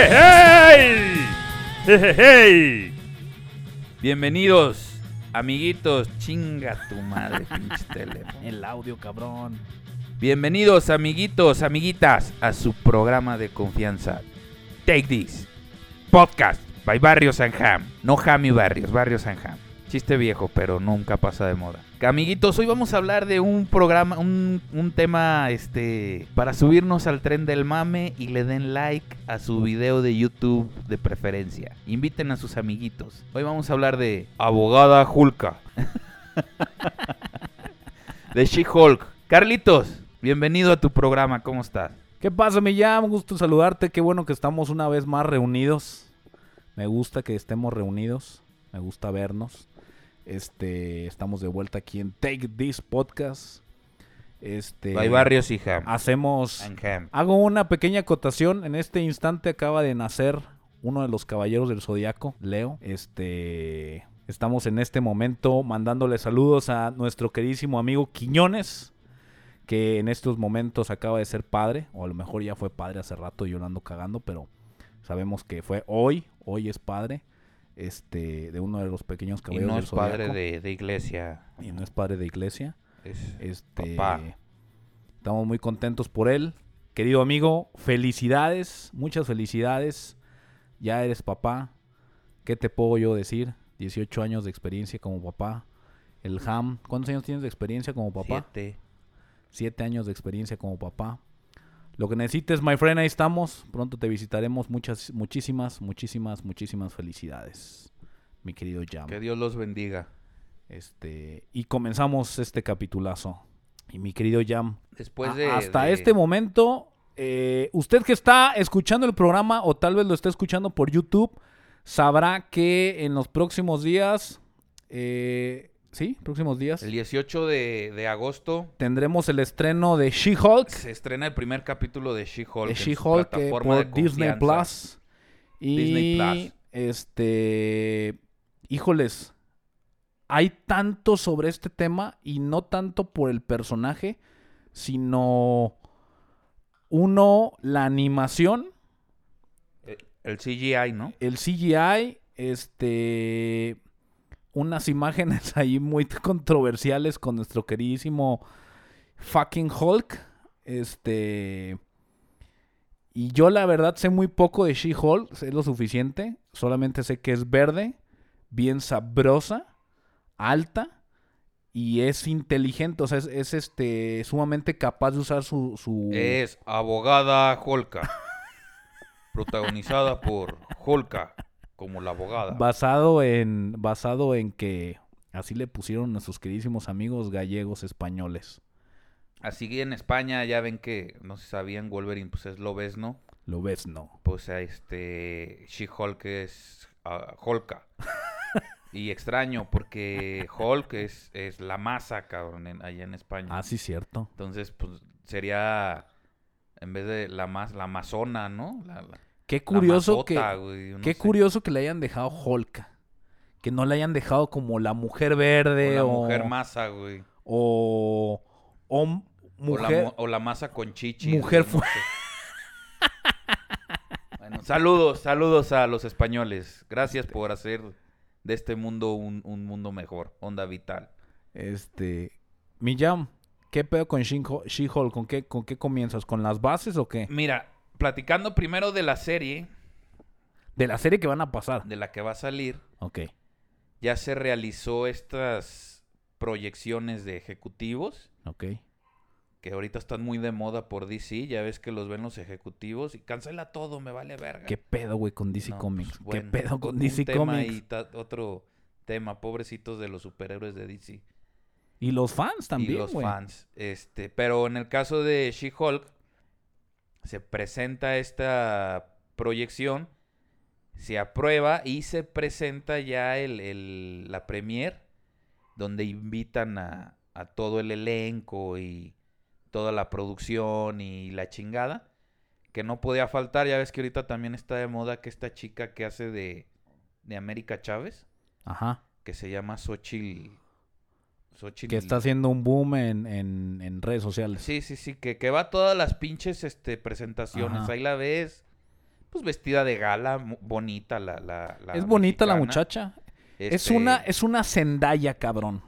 ¡Hey! ¡Hey! Bienvenidos, amiguitos. Chinga tu madre, pinche teléfono. El audio, cabrón. Bienvenidos, amiguitos, amiguitas, a su programa de confianza. Take This. Podcast by Barrios and Ham. No Ham y Barrios, and Ham. Chiste viejo, pero nunca pasa de moda. Amiguitos, hoy vamos a hablar de un programa, un, un tema, este, para subirnos al tren del mame y le den like a su video de YouTube de preferencia. Inviten a sus amiguitos. Hoy vamos a hablar de Abogada Hulka. de She-Hulk. Carlitos, bienvenido a tu programa, ¿cómo estás? ¿Qué pasa, me llama? Un gusto saludarte. Qué bueno que estamos una vez más reunidos. Me gusta que estemos reunidos. Me gusta vernos. Este, estamos de vuelta aquí en Take This Podcast. Este, By Barrios y Ham. hacemos Ham. Hago una pequeña acotación. En este instante acaba de nacer uno de los caballeros del zodiaco, Leo. Este. Estamos en este momento mandándole saludos a nuestro queridísimo amigo Quiñones, que en estos momentos acaba de ser padre, o a lo mejor ya fue padre hace rato y yo lo ando cagando, pero sabemos que fue hoy, hoy es padre, este, de uno de los pequeños Y caballeros no del es padre de, de iglesia. Y no es padre de iglesia. Es Este, papá. Estamos muy contentos por él. Querido amigo, felicidades, muchas felicidades. Ya eres papá. ¿Qué te puedo yo decir? 18 años de experiencia como papá. El Ham, ¿cuántos años tienes de experiencia como papá? Siete. 7 años de experiencia como papá. Lo que necesites, my friend, ahí estamos. Pronto te visitaremos. Muchas, muchísimas, muchísimas, muchísimas felicidades, mi querido Jam. Que Dios los bendiga. Este, y comenzamos este capitulazo. Y mi querido Jam, Después de. hasta de- este momento, eh, usted que está escuchando el programa o tal vez lo esté escuchando por YouTube, sabrá que en los próximos días, eh, sí, próximos días, El 18 de, de agosto tendremos el estreno de She-Hulk, se estrena el primer capítulo de She-Hulk. de She-Hulk eh, por de Disney. Plus. Y Disney Plus. este, híjoles, hay tanto sobre este tema y no tanto por el personaje, sino uno, la animación, Eh, El CGI, ¿no? el CGI, este, unas imágenes ahí muy controversiales con nuestro queridísimo fucking Hulk, este, y yo la verdad sé muy poco de She-Hulk, sé lo suficiente, solamente sé que es verde, bien sabrosa, alta y es inteligente, o sea, es, es, este sumamente capaz de usar su, su... Es Abogada Holka. protagonizada por Holka como la abogada. basado en basado en que así le pusieron nuestros queridísimos amigos gallegos españoles. Así que en España ya ven que, no se sabían, Wolverine pues es Lobezno. Lo ves, no. Pues a este She-Hulk es Holka. y extraño porque Hulk es, es la masa, cabrón, en- allá en España. Ah, sí, cierto. Entonces, pues sería en vez de la más la amazona, ¿no? La, la- Qué curioso masota, que no qué sé. curioso que le hayan dejado Hulk. Que no le hayan dejado como la mujer verde O o la mujer masa, güey. o, o m- O la, mujer o la masa con chichi. mujer güey, no fu- sé. Bueno, Saludos, saludos a los españoles. Gracias por hacer de este mundo un, un mundo mejor. Onda vital. Este. Millán, ¿qué pedo con She-Hulk? She-Hulk? ¿Con qué, ¿Con qué comienzas? ¿Con las bases o qué? Mira, platicando primero de la serie, De la serie que van a pasar. de la que va a salir, Ok. ya se realizó estas proyecciones de ejecutivos Ok. que ahorita están muy de moda por DC. Ya ves que los ven los ejecutivos y cancela todo, me vale verga. ¿Qué pedo, güey, con DC No, Comics? pues, ¿Qué pedo con un DC tema Comics? Y ta- otro tema, pobrecitos de los superhéroes de DC. Y los fans también, y los güey. fans. Este, pero en el caso de She-Hulk, se presenta esta proyección, se aprueba y se presenta ya el, el- la premier, donde invitan a, a todo el elenco y toda la producción y la chingada. Que no podía faltar, ya ves que ahorita también está de moda que esta chica que hace de, de América Chávez, Ajá. que se llama Xochitl. Xochitl Que está haciendo un boom en, en, en redes sociales. Sí, sí, sí, que, que va a todas las pinches este, presentaciones. Ajá. Ahí la ves, pues vestida de gala, bonita la, la, la es bonita la muchacha. Es Este, una, es una Zendaya, cabrón.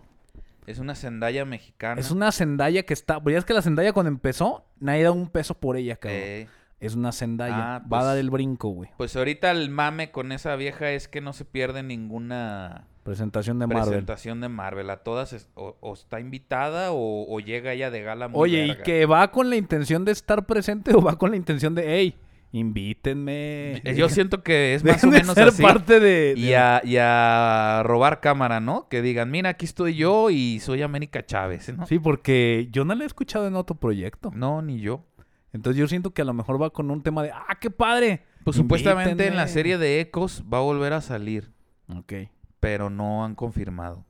es una Zendaya mexicana. Es una Zendaya que está. ¿Veías que la Zendaya cuando empezó, nadie da un peso por ella, cabrón? Eh, Es una Zendaya. Ah, Va a pues- dar el brinco, güey. pues ahorita el mame con esa vieja es que no se pierde ninguna Presentación de Marvel. presentación de Marvel. A todas es- o, o está invitada o, o llega ella de gala muy Oye, ¿y que va con la intención de estar presente o va con la intención de, hey, invítenme? Eh, Yo siento que es más o menos ser así. parte de... Y de- a, y a robar cámara, ¿no? Que digan, mira, aquí estoy yo y soy América Chávez, ¿no? Sí, porque yo no la he escuchado en otro proyecto. No, ni yo. Entonces yo siento que a lo mejor va con un tema de, ah, qué padre. Pues supuestamente en la Invítenme". serie de Ecos va a volver a salir, Ok. pero no han confirmado.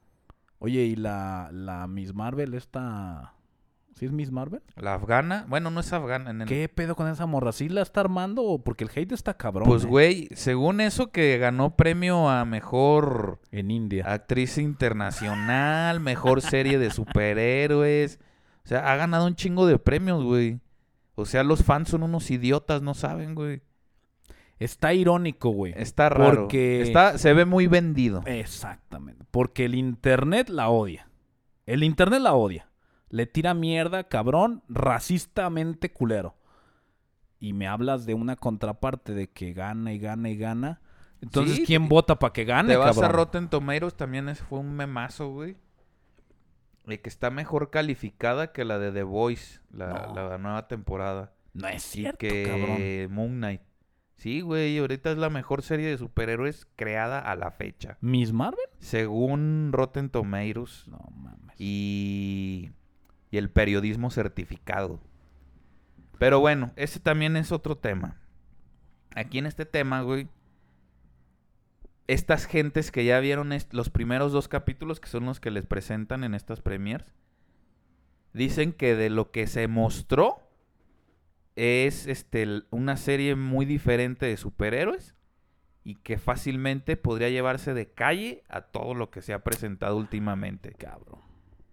Oye, ¿y la, la Miss Marvel esta... ¿Sí es Miss Marvel? La afgana, bueno, no es afgana. En el- ¿Qué pedo con esa morra? ¿Sí la está armando o porque el hate está cabrón? Pues, eh? güey, según eso que ganó premio a mejor En India. actriz internacional, mejor serie de superhéroes. O sea, ha ganado un chingo de premios, güey. O sea, los fans son unos idiotas, no saben, güey. Está irónico, güey. Está raro. Porque- Está, se ve muy vendido. Exactamente. Porque el internet la odia. El internet la odia. Le tira mierda, cabrón, racistamente culero. Y me hablas de una contraparte de que gana y gana y gana. Entonces, Sí, ¿quién vota para que gane, Te vas a cabrón? Rotten Tomatoes, también ese fue un memazo, güey. Que está mejor calificada que la de The Voice, la, No. la nueva temporada. No es cierto, que cabrón. Moon Knight. Sí, güey, ahorita es la mejor serie de superhéroes creada a la fecha. ¿Miss Marvel? Según Rotten Tomatoes No mames. y, y el periodismo certificado. Pero bueno, ese también es otro tema. Aquí en este tema, güey, estas gentes que ya vieron los primeros dos capítulos, que son los que les presentan en estas premiers, dicen que de lo que se mostró es este, una serie muy diferente de superhéroes y que fácilmente podría llevarse de calle a todo lo que se ha presentado últimamente. Cabrón.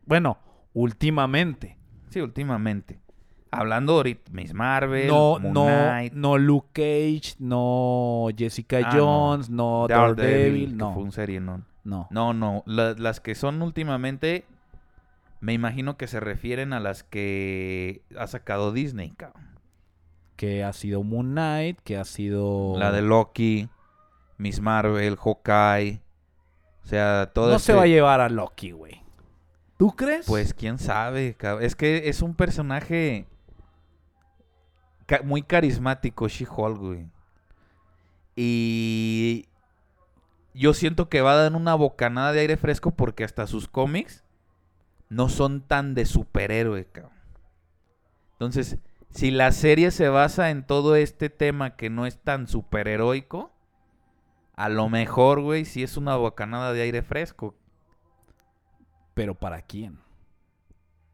Bueno, últimamente. Sí, últimamente. Hablando ahorita, Miss Marvel, No, Moon no, Knight, no Luke Cage, no Jessica Ah, no. Jones, no, Daredevil, Daredevil, no, fue un serie, no. no. No, no, la- las que son últimamente, me imagino que se refieren a las que ha sacado Disney, cabrón. Que ha sido Moon Knight, que ha sido... La de Loki, Miss Marvel, Hawkeye, o sea, todo No se este- va a llevar a Loki, güey. ¿Tú crees? Pues quién sabe, cabrón. es que es un personaje ca- muy carismático, She-Hulk, güey. Y yo siento que va a dar una bocanada de aire fresco porque hasta sus cómics no son tan de superhéroe, cabrón. Entonces, si la serie se basa en todo este tema que no es tan superheroico, a lo mejor, güey, sí es una bocanada de aire fresco. ¿Pero para quién?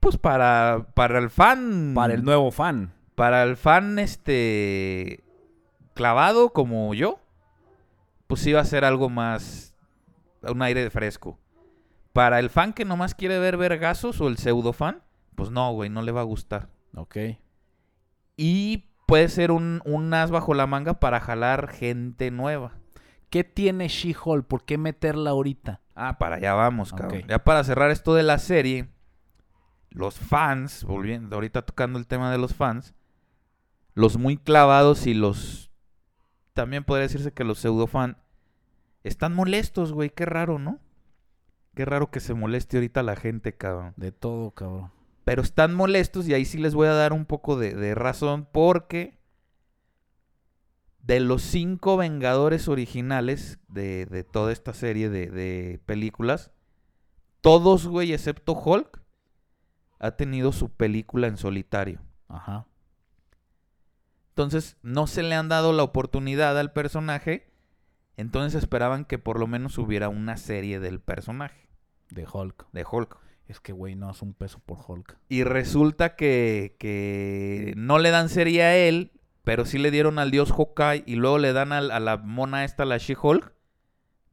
Pues para, para el fan. Para el nuevo fan. Para el fan, este. clavado como yo. Pues sí va a ser algo más. Un aire fresco. Para el fan que nomás quiere ver vergazos o el pseudo fan, pues no, güey, no le va a gustar. Ok. Y puede ser un, un as bajo la manga para jalar gente nueva. ¿Qué tiene She-Hulk? ¿Por qué meterla ahorita? Ah, para allá vamos, cabrón. Ok. Ya para cerrar esto de la serie, los fans, volviendo, ahorita tocando el tema de los fans, los muy clavados y los, también podría decirse que los pseudo fan, están molestos, güey, qué raro, ¿no? Qué raro que se moleste ahorita la gente, cabrón. De todo, cabrón. Pero están molestos y ahí sí les voy a dar un poco de, de razón porque de los cinco Vengadores originales de, de toda esta serie de, de películas, todos, güey, excepto Hulk, ha tenido su película en solitario. Ajá. Entonces no se le han dado la oportunidad al personaje, entonces esperaban que por lo menos hubiera una serie del personaje, De Hulk. de Hulk. Es que, güey, no hace un peso por Hulk. Y resulta que, que no le dan serie a él, pero sí le dieron al dios Hawkeye y luego le dan al- a la mona esta, la She-Hulk.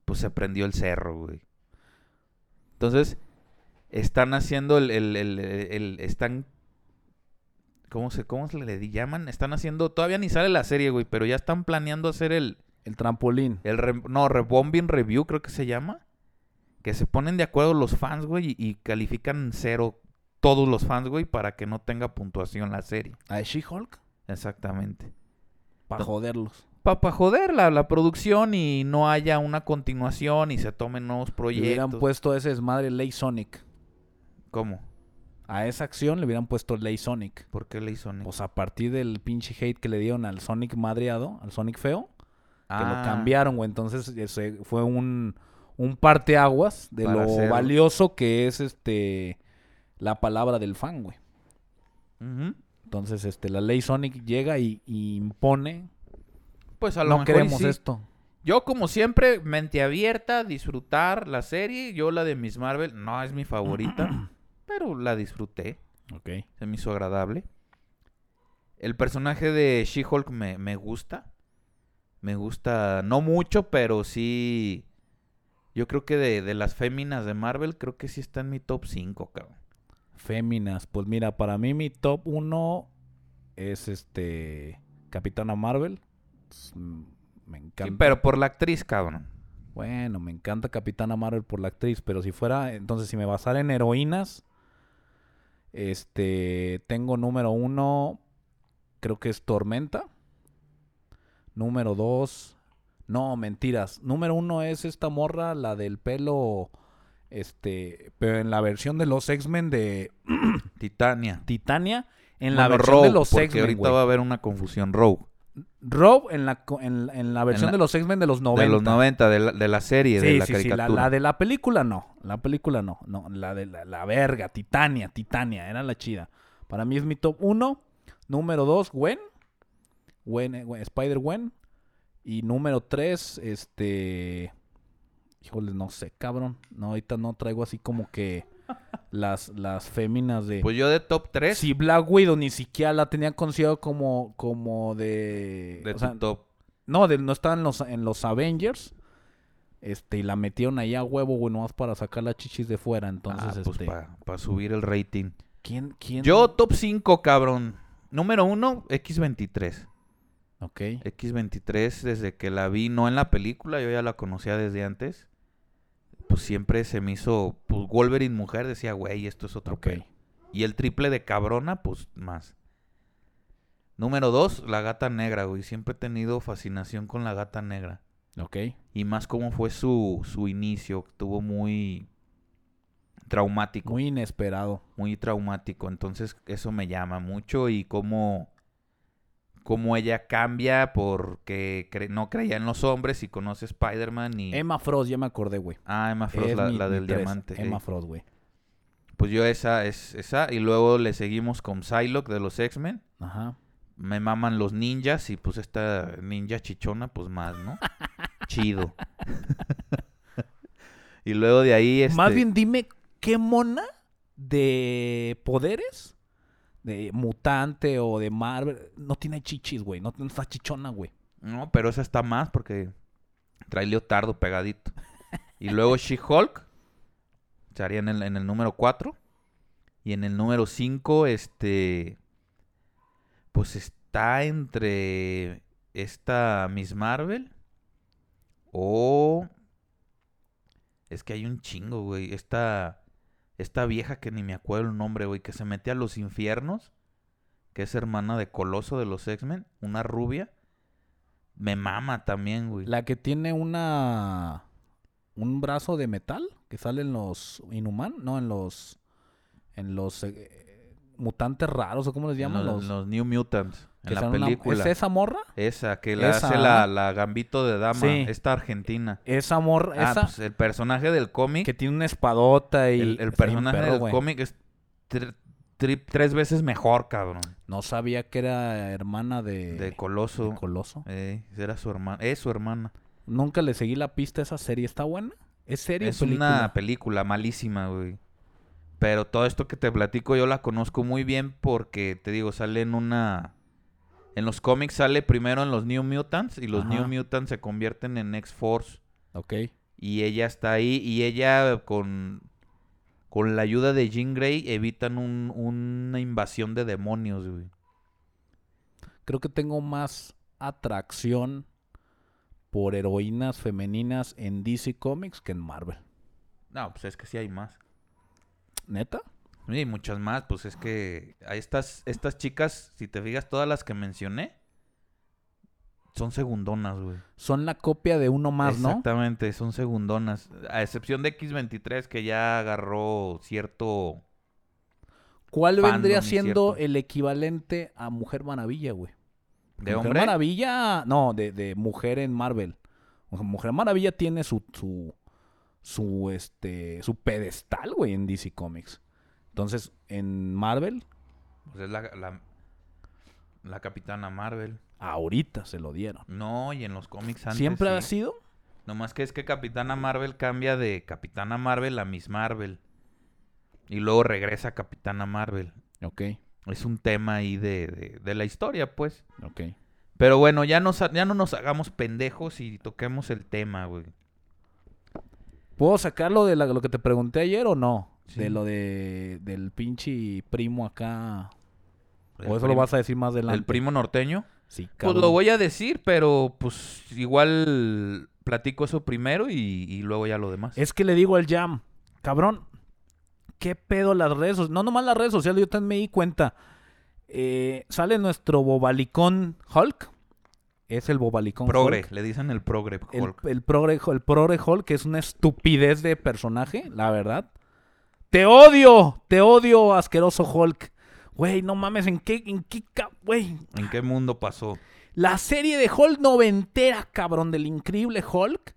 Pues se prendió el cerro, güey. Entonces, están haciendo el... el- el- el- el- están... ¿Cómo se, ¿Cómo se le llaman? Están haciendo... Todavía ni sale la serie, güey, pero ya están planeando hacer el... El trampolín. el re- no, Rebombing Review creo que se llama. Que se ponen de acuerdo los fans, güey, y, y califican cero todos los fans, güey, para que no tenga puntuación la serie. ¿A She-Hulk? Exactamente. Para joderlos. Para joder la, la producción y no haya una continuación y se tomen nuevos Le proyectos. hubieran puesto ese desmadre Ley Sonic. ¿Cómo? A esa acción le hubieran puesto Ley Sonic. ¿Por qué le hizo Nick? Pues a partir del pinche hate que le dieron al Sonic madreado, al Sonic feo, que lo Ah, cambiaron, güey. Entonces ese fue un, un parteaguas de Para lo hacer- valioso que es este la palabra del fan, güey. Entonces, este, la ley Sonic llega y, y impone. Pues a lo No mejor queremos sí. esto. Yo, como siempre, mente abierta, disfrutar la serie. Yo, la de Miss Marvel, no es mi favorita, pero la disfruté. Ok. Se me hizo agradable. El personaje de She-Hulk me, me gusta. Me gusta, no mucho, pero sí. Yo creo que de, de las féminas de Marvel, creo que sí está en mi top 5, cabrón. Féminas. Pues mira, para mí mi top 1 es este Capitana Marvel. Pues, mm, me encanta. Sí, pero por la actriz, cabrón. Bueno, me encanta Capitana Marvel por la actriz, pero si fuera, entonces si me basara en heroínas, este, tengo número uno, creo que es Tormenta. Número dos, no, mentiras. Número uno es esta morra, la del pelo, este, pero en la versión de los X-Men de Titania. Titania, en la versión de los porque X-Men, ahorita güey. va a haber una confusión. Rogue. Rogue en la, en, en la versión la- de los X-Men de los 90. De los 90, de la, de la serie, de Sí, la sí, sí, la, caricatura. la de la película no. La película no. No, la de la, la verga, Titania, Titania, era la chida. Para mí es mi top 1. Número 2, Gwen. Gwen, eh, Gwen- Spider-Gwen. Y número 3, este. Híjole, no sé, cabrón. No, ahorita no traigo así como que las, las féminas de. Pues yo de top 3 Si Black Widow ni siquiera la tenía considerado como, como de. de tu sea, top. no, de- no estaba en los, en los Avengers. Este, y la metieron ahí a huevo, güey, nomás para sacar las chichis de fuera. Entonces, ah, pues este. para subir el rating. ¿quién, quién? Yo top 5, cabrón. Número 1, X23. Ok. X23, desde que la vi, no en la película, yo ya la conocía desde antes. Pues siempre se me hizo, pues Wolverine mujer, decía, güey, esto es otro Ok. pedo. Y el triple de cabrona, pues más. Número 2, la gata negra, güey. Siempre he tenido fascinación con la gata negra. Ok. Y más cómo fue su, su inicio, estuvo muy traumático. Muy inesperado. muy traumático. Entonces eso me llama mucho y cómo, cómo ella cambia porque cre- no creía en los hombres y conoce a Spider-Man y... Emma Frost, ya me acordé, güey. ah, Emma Frost, la, mi- la mi del diamante. Emma eh. Frost, güey. Pues yo esa es esa y luego le seguimos con Psylocke de los X-Men. Ajá. Me maman los ninjas y pues esta ninja chichona pues más, ¿no? Chido. y luego de ahí este... Más bien dime, ¿qué mona de poderes? De mutante o de Marvel. No tiene chichis, güey. No, no está chichona, güey. No, pero esa está más porque trae leotardo pegadito. Y luego She-Hulk. Estaría en el, en el número 4. Y en el número 5, este. Pues es- está entre esta Miss Marvel o... Es que hay un chingo, güey. Esta, esta vieja que ni me acuerdo el nombre, güey, que se mete a los infiernos, que es hermana de Coloso de los X-Men, una rubia. Me mama también, güey. La que tiene una... Un brazo de metal que sale en los Inhuman, no, en los... En los eh, mutantes raros, o cómo les llaman. los, Los, los New Mutants. En la son una- película. ¿Es esa morra? Esa, que la Esa, hace la, la Gambito de Dama, Sí. esta argentina. Esa morra, Ah, esa pues el personaje del cómic, que tiene una espadota y... el, personaje perro, del cómic es tri- tres veces mejor, cabrón. No sabía que era hermana de... De Coloso. de Coloso. Eh, era su hermana. Es su hermana. Nunca le seguí la pista a esa serie. ¿Está buena? ¿Es serie o Es película? una película malísima, güey. Pero todo esto que te platico yo la conozco muy bien porque, te digo, sale en una... En los cómics sale primero en los New Mutants y los Ajá. New Mutants se convierten en X-Force. Ok. Y ella está ahí y ella con, con la ayuda de Jean Grey evitan un- una invasión de demonios, güey. Creo que tengo más atracción por heroínas femeninas en DC Comics que en Marvel. No, pues es que sí hay más. ¿Neta? Y muchas más, pues es que a estas, estas chicas, si te fijas, todas las que mencioné, son segundonas, güey. Son la copia de uno más, ¿no? Exactamente, son segundonas. A excepción de X23, que ya agarró cierto... ¿Cuál vendría siendo el equivalente a Mujer Maravilla, güey? ¿De Mujer hombre? Maravilla, no, de, de mujer en Marvel. Mujer Maravilla tiene su, su, su, este, su pedestal, güey, en DC Comics. Entonces, en Marvel, Pues es la, la, la Capitana Marvel. ahorita se lo dieron. No, y en los cómics antes ¿Siempre sí. ha sido? Nomás que es que Capitana Marvel cambia de Capitana Marvel a Miss Marvel. Y luego regresa a Capitana Marvel. Ok, Es un tema ahí de, de, de la historia, pues. ok. Pero bueno, ya, nos, ya no nos hagamos pendejos y toquemos el tema, güey. ¿Puedo sacarlo de la- lo que te pregunté ayer o no? Sí. De lo de, del pinche primo acá. El ¿O eso lo vas a decir más adelante? ¿El primo norteño? Sí, Pues cabrón. lo voy a decir, pero pues igual platico eso primero y, y luego ya lo demás. Es que le digo al Jam, cabrón, ¿qué pedo las redes sociales? No nomás las redes sociales, yo también me di cuenta. Eh, sale nuestro bobalicón Hulk. Es el bobalicón Progre, Hulk. le dicen el progre El, Hulk. el progre, el progre Hulk, que es una estupidez de personaje, la verdad. Te odio, te odio, asqueroso Hulk. Güey, no mames, ¿en qué, en qué, güey? ¿En qué mundo pasó? La serie de Hulk noventera, cabrón, del increíble Hulk.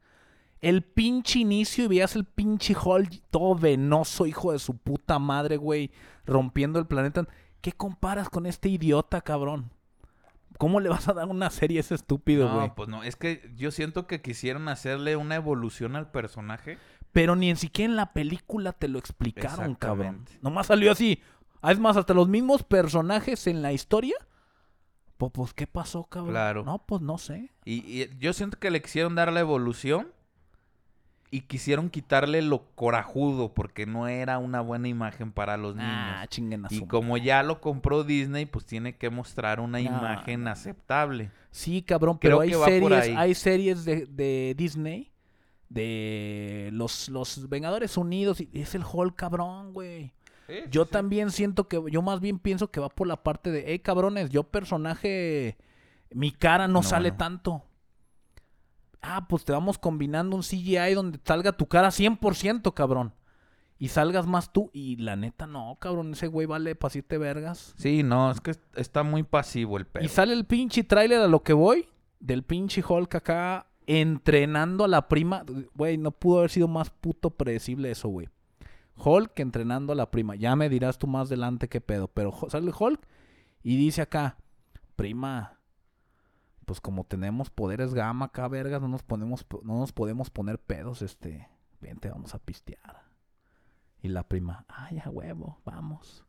El pinche inicio y veías el pinche Hulk todo venoso, hijo de su puta madre, güey, rompiendo el planeta. ¿Qué comparas con este idiota, cabrón? ¿Cómo le vas a dar una serie a ese estúpido, güey? No, pues no, es que yo siento que quisieron hacerle una evolución al personaje. Pero ni en siquiera en la película te lo explicaron, cabrón. Nomás salió así. Ah, Es más, hasta los mismos personajes en la historia. Pues, pues, ¿qué pasó, cabrón? Claro. No, pues no sé. Y, y yo siento que le quisieron dar la evolución y quisieron quitarle lo corajudo porque no era una buena imagen para los niños. Ah, chinguen a y como ya lo compró Disney, pues tiene que mostrar una No, imagen aceptable. Sí, cabrón, pero Creo hay series, hay series de, de Disney de los, los Vengadores Unidos y es el Hulk cabrón, güey. Yo también siento que, yo más bien pienso que va por la parte de, hey cabrones, yo personaje, mi cara no, No, sale no. tanto. Ah, pues te vamos combinando un CGI donde salga tu cara 100%, cabrón. Y salgas más tú. Y la neta, no, cabrón, ese güey vale para siete vergas. Sí, no, es que está muy pasivo el pedo. Y sale el pinche tráiler a lo que voy. Del pinche Hulk acá entrenando a la prima. Güey, no pudo haber sido más puto predecible eso, güey. Hulk entrenando a la prima. Ya me dirás tú más adelante qué pedo. Pero sale Hulk y dice acá, prima, pues como tenemos poderes gamma acá, vergas, no nos ponemos, no nos podemos poner pedos, este, vente, vamos a pistear. Y la prima, ay, a huevo, vamos.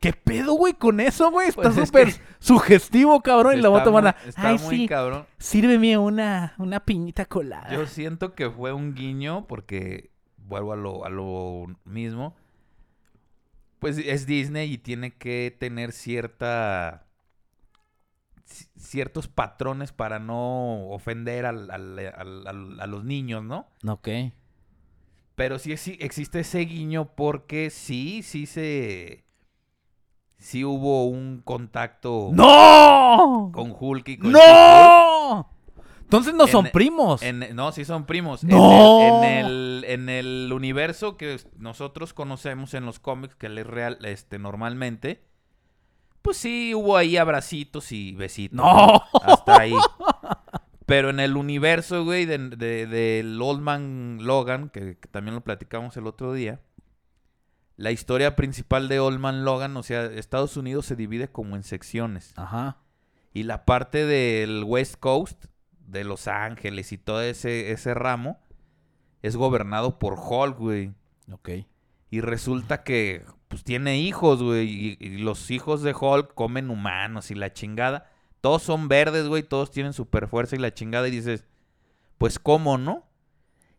¿Qué pedo, güey, con eso, güey? Está Pues es súper que- sugestivo, cabrón. Y la otra van a, ay, muy sí, cabrón. sírveme una, una piñita colada. Yo siento que fue un guiño porque vuelvo a lo, a lo mismo. Pues es Disney y tiene que tener cierta ci- ciertos patrones para no ofender al- al- al- al- a los niños, ¿no? Ok. Pero sí, sí existe ese guiño porque sí, sí se... Sí hubo un contacto ¡No! con Hulk y con. ¡No! Entonces no En- son primos. En- no, sí son primos. ¡No! En el, en el, en el universo que nosotros conocemos en los cómics, que es real, este, normalmente, pues sí hubo ahí abracitos y besitos. ¡No! Hasta ahí. Pero en el universo, güey, de- de- del Old Man Logan, que, que también lo platicamos el otro día, la historia principal de Old Man Logan, o sea, Estados Unidos se divide como en secciones. Ajá. Y la parte del West Coast, de Los Ángeles y todo ese, ese ramo, es gobernado por Hulk, güey. Ok. Y resulta que, pues, tiene hijos, güey. Y, los hijos de Hulk comen humanos y la chingada. Todos son verdes, güey. Todos tienen super fuerza y la chingada. Y dices, pues, ¿cómo, no?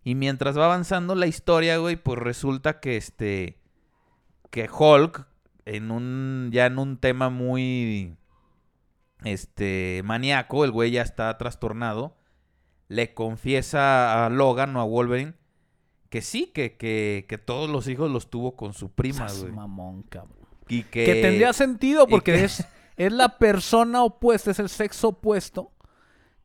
Y mientras va avanzando la historia, güey, pues resulta que este. Que Hulk, en un. ya en un tema muy. Este. maníaco, el güey ya está trastornado. Le confiesa a Logan o a Wolverine que sí, que, que, que todos los hijos los tuvo con su prima, Sas güey. mamón, cabrón. Y que, Que tendría sentido porque que- es, es la persona opuesta, es el sexo opuesto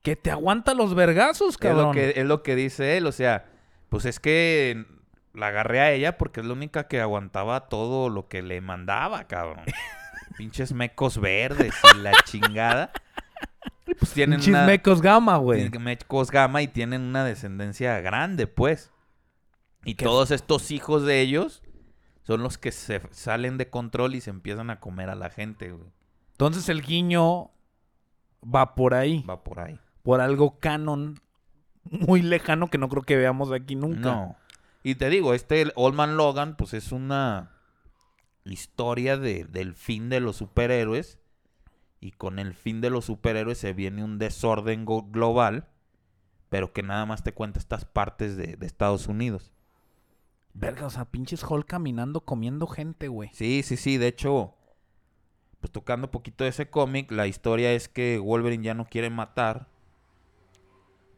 que te aguanta los vergazos, es lo cabrón. que es lo que dice él, o sea, pues es que la agarré a ella porque es la única que aguantaba todo lo que le mandaba, cabrón. Pinches mecos verdes y la chingada. Y pues tienen Pinches una mecos gama, güey. mecos gama y tienen una descendencia grande, pues. Y ¿Qué? todos estos hijos de ellos son los que se salen de control y se empiezan a comer a la gente, güey. Entonces el guiño va por ahí, Va por ahí. por algo canon muy lejano que no creo que veamos aquí nunca. No. Y te digo, este Old Man Logan, pues es una historia de, del fin de los superhéroes. Y con el fin de los superhéroes se viene un desorden global. Pero que nada más te cuenta estas partes de, de Estados Unidos. Verga, o sea, pinches Hulk caminando comiendo gente, güey. Sí, sí, sí. De hecho, pues tocando un poquito de ese cómic, la historia es que Wolverine ya no quiere matar.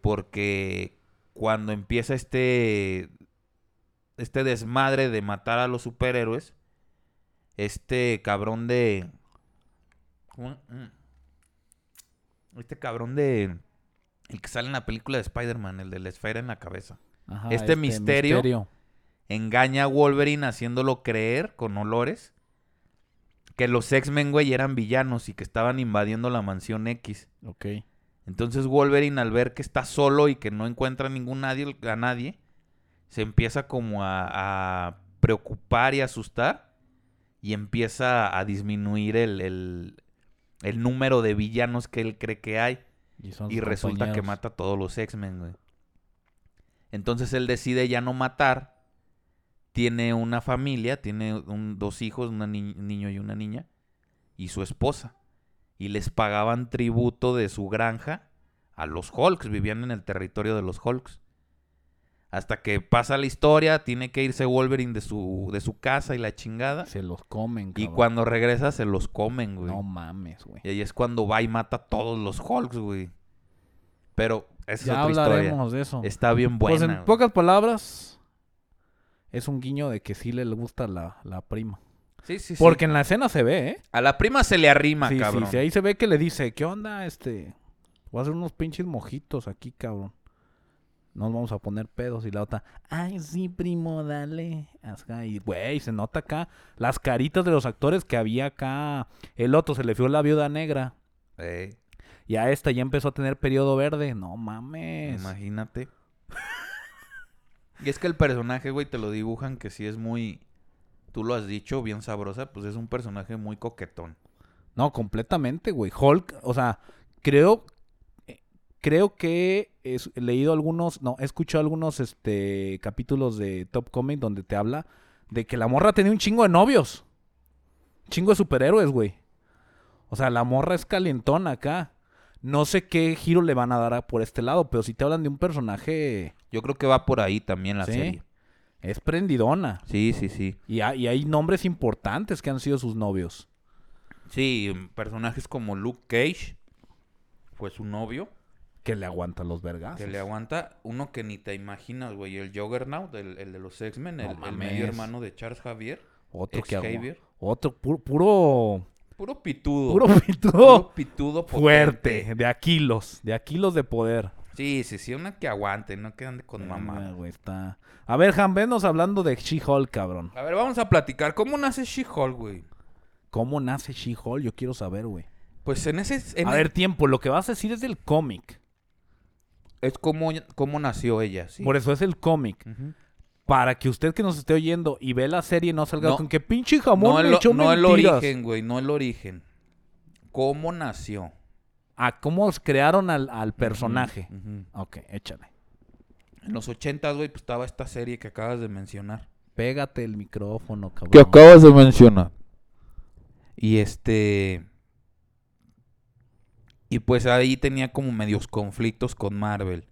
Porque cuando empieza este. Este desmadre de matar a los superhéroes. Este cabrón de. Mm. Este cabrón de. El que sale en la película de Spider-Man, el de la esfera en la cabeza. Ajá, Este misterio. Engaña a Wolverine haciéndolo creer con olores que los X-Men, güey, eran villanos y que estaban invadiendo la mansión X. Ok. Entonces Wolverine, al ver que está solo y que no encuentra ningún nadie, a nadie, se empieza como a, a preocupar y asustar y empieza a disminuir el, el- el número de villanos que él cree que hay. Y, Y resulta que mata a todos los X-Men, güey. Entonces él decide ya no matar. Tiene una familia, tiene un- dos hijos, ni- un niño y una niña, y su esposa. Y les pagaban tributo de su granja a los Hulks, vivían en el territorio de los Hulks. Hasta que pasa la historia, tiene que irse Wolverine de su, de su casa y la chingada. Se los comen, Y cabrón. cuando regresa se los comen, güey. No mames, güey. Y ahí es cuando va y mata a todos los Hulks, güey. Pero esa es otra hablaremos historia. de eso. Está bien buena. pues en güey. pocas palabras, es un guiño de que sí le gusta la, la prima. Sí, sí, sí. Porque en la escena se ve, ¿eh? A la prima se le arrima, sí, sí, cabrón. sí, ahí se ve que le dice, ¿qué onda? Este, voy a hacer unos pinches mojitos aquí, cabrón. Nos vamos a poner pedos y la otra, ay, sí, primo, dale. Y, güey, se nota acá las caritas de los actores que había acá. El otro se le fió la viuda negra. Y a esta ya empezó a tener periodo verde. No mames. imagínate. y es que el personaje, güey, te lo dibujan que sí es muy... Tú lo has dicho, bien sabrosa. Pues es un personaje muy coquetón. No, completamente, güey. Hulk, o sea, creo, eh, creo que he leído algunos, no, he escuchado algunos, este, capítulos de Top Comic donde te habla de que la morra tenía un chingo de novios, chingo de superhéroes, güey. O sea, la morra es calientona acá. No sé qué giro le van a dar a- por este lado, pero si te hablan de un personaje, Yo creo que va por ahí también la Sí. serie. es prendidona. Sí, sí, sí. Y, hay- y hay nombres importantes que han sido sus novios. Sí, personajes como Luke Cage, fue su novio, Que le aguanta los vergas. que le aguanta uno que ni te imaginas, güey, el Juggernaut, el, el de los X-Men, No el, medio hermano de Charles Javier, Otro que Xavier. Otro puro, puro, Puro pitudo. puro Puro pitudo pitudo fuerte. potente. De a kilos. De a kilos de poder. Sí, sí, sí, una que aguante, no que ande con mamá. güey, está. A ver, Han, venos hablando de She-Hulk, cabrón. A ver, vamos a platicar. ¿Cómo nace She-Hulk, güey? ¿Cómo nace She-Hulk? Yo quiero saber, güey. Pues en ese... en A el- ver, tiempo, lo que vas a decir es del cómic. Es cómo, cómo nació ella, sí. Por eso es el cómic. Ujú. Para que usted que nos esté oyendo y ve la serie no salga No. con que pinche jamón No, me el, echó no el mentiras". origen, güey, no el origen. ¿Cómo nació? Ah, ¿cómo crearon al, al personaje? Ujú. Ok, échale. En los ochentas, güey, pues estaba esta serie que acabas de mencionar. Pégate el micrófono, cabrón. Que acabas de mencionar. Y este... Y pues ahí tenía como medios conflictos con Marvel.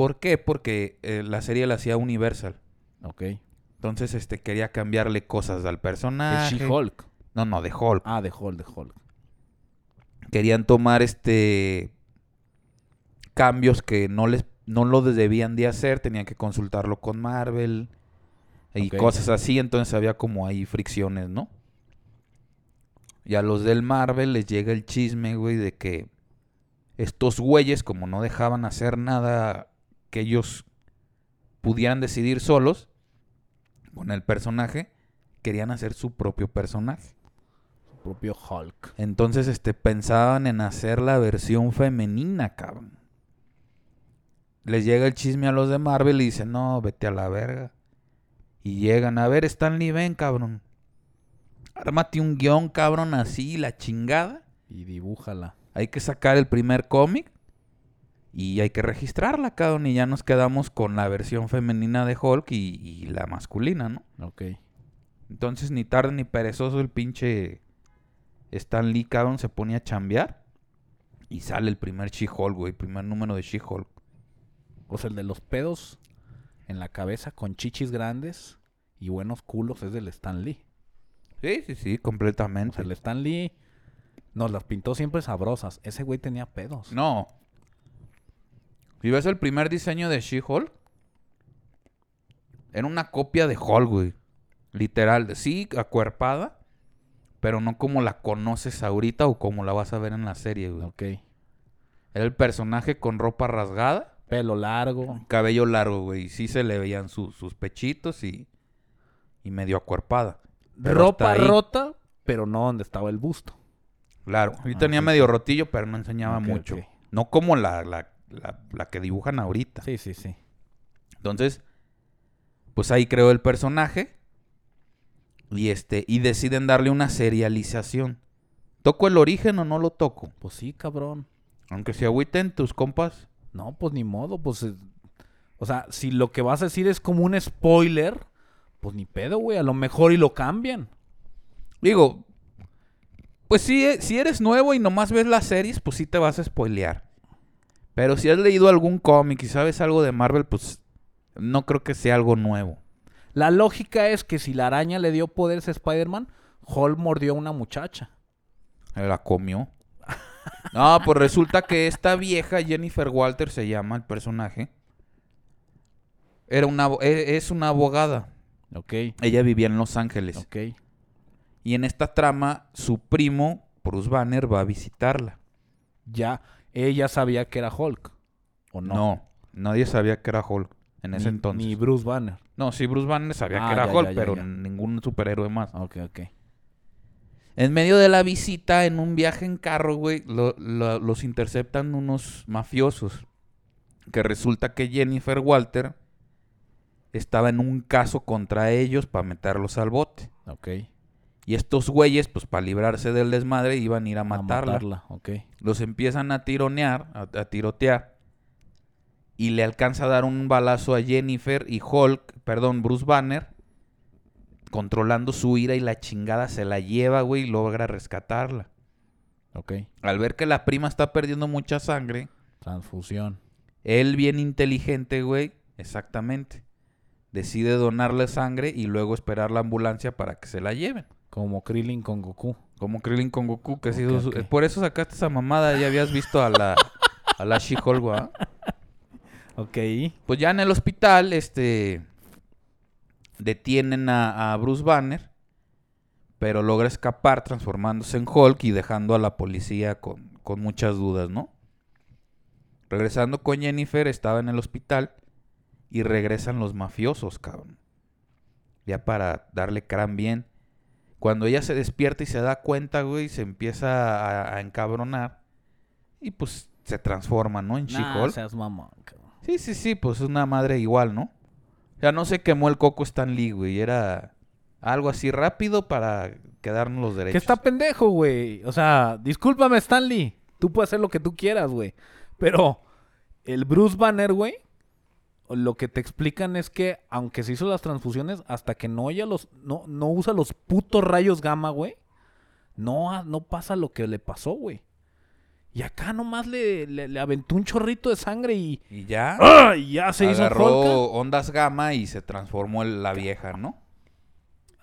¿Por qué? Porque eh, la serie la hacía Universal. Ok. Entonces, este, quería cambiarle cosas al personaje. She-Hulk. No, no, de Hulk. Ah, de Hulk, de Hulk. Querían tomar este cambios que no les no lo debían de hacer, tenían que consultarlo con Marvel y cosas así, entonces había como ahí fricciones, ¿no? Y a los del Marvel les llega el chisme, güey, de que estos güeyes, como no dejaban hacer nada que ellos pudieran decidir solos con el personaje, querían hacer su propio personaje. Su propio Hulk. Entonces, este, pensaban en hacer la versión femenina, cabrón. Les llega el chisme a los de Marvel y dicen, no, vete a la verga. Y llegan, a ver, Stanley, ven, cabrón. Ármate un guion, cabrón, así, la chingada. Y dibújala. Hay que sacar el primer cómic y hay que registrarla, cabrón. Y ya nos quedamos con la versión femenina de Hulk y, y la masculina, ¿no? Ok. Entonces, ni tarde ni perezoso, el pinche Stan Lee, cabrón, se pone a chambear. Y sale el primer She-Hulk, güey. El primer número de She-Hulk. O sea, el de los pedos en la cabeza con chichis grandes y buenos culos es del Stan Lee. Sí, sí, sí, O completamente. sea, el Stan Lee nos las pintó siempre sabrosas. Ese güey tenía pedos. No. Si ves el primer diseño de She-Hulk, era una copia de Hulk, güey. Literal. Sí, acuerpada. Pero no como la conoces ahorita o como la vas a ver en la serie, güey. Ok. Era el personaje con ropa rasgada. Pelo largo. Cabello largo, güey. y Sí se le veían su- sus pechitos y, y medio acuerpada. Pero Ropa rota, pero no donde estaba el busto. Claro. Y Ah, tenía sí, medio rotillo, pero no enseñaba mucho. No como la, la, la, la que dibujan ahorita. Sí, sí, sí. Entonces, pues ahí creó el personaje. Y este, y deciden darle una serialización. ¿Toco el origen o no lo toco? Pues sí, cabrón. Aunque se agüiten tus compas. No, pues ni modo, pues... eh, O sea, si lo que vas a decir es como un spoiler, pues ni pedo, güey. A lo mejor y lo cambian. Digo, pues sí, eh, si eres nuevo y nomás ves las series, pues sí te vas a spoilear. Pero si has leído algún cómic y sabes algo de Marvel, pues no creo que sea algo nuevo. La lógica es que si la araña le dio poderes a Spider-Man, Hulk mordió a una muchacha. La comió. No, pues resulta que esta vieja, Jennifer Walter se llama el personaje. Era una, e- es una abogada. Ok, Ella vivía en Los Ángeles. ok. Y en esta trama, su primo, Bruce Banner, va a visitarla. Ya, ella sabía que era Hulk. ¿O no? No, nadie sabía que era Hulk en ese Ni- entonces. Ni Bruce Banner. No, sí, Bruce Banner sabía Ah, que era ya, Hulk, ya, ya, pero ningún superhéroe más. Ok, ok. En medio de la visita, en un viaje en carro, güey, lo- lo- los interceptan unos mafiosos. Que resulta que Jennifer Walter estaba en un caso contra ellos para meterlos al bote. Ok. Y estos güeyes, pues para librarse del desmadre, iban a ir a A matarla. Los empiezan a tironear, a, a tirotear. Y le alcanza a dar un balazo a Jennifer y Hulk, perdón, Bruce Banner, controlando su ira y la chingada se la lleva, güey, y logra rescatarla. Ok. Al ver que la prima está perdiendo mucha sangre, Transfusión. él bien inteligente, güey, exactamente, decide donarle sangre y luego esperar la ambulancia para que se la lleven. Como Krillin con Goku. Como Krillin con Goku, que ha sido Ok, su- ok. Por eso sacaste esa mamada, ya habías visto a la, a la She-Hulk. Ok. Pues ya en el hospital, este. Detienen a, a Bruce Banner. Pero logra escapar transformándose en Hulk y dejando a la policía con, con muchas dudas, ¿no? Regresando con Jennifer, estaba en el hospital. Y regresan los mafiosos, cabrón. Ya para darle crán bien. Cuando ella se despierta y se da cuenta, güey, se empieza a, a encabronar. Y pues se transforma, ¿no? En Nah, She-Hulk. seas mamón, cabrón. Sí, sí, sí, pues es una madre igual, ¿no? O sea, no se quemó el coco Stan Lee, güey. Era algo así rápido para quedarnos los Que derechos. está pendejo, güey. O sea, discúlpame, Stanley. Tú puedes hacer lo que tú quieras, güey. Pero el Bruce Banner, güey, lo que te explican es que aunque se hizo las transfusiones, hasta que no haya los, no, no usa los putos rayos gamma, güey, no, no pasa lo que le pasó, güey. Y acá nomás le, le, le aventó un chorrito de sangre y, Y ya ¡ah! y ya se hizo agarró ondas gamma y se transformó en la vieja, ¿no?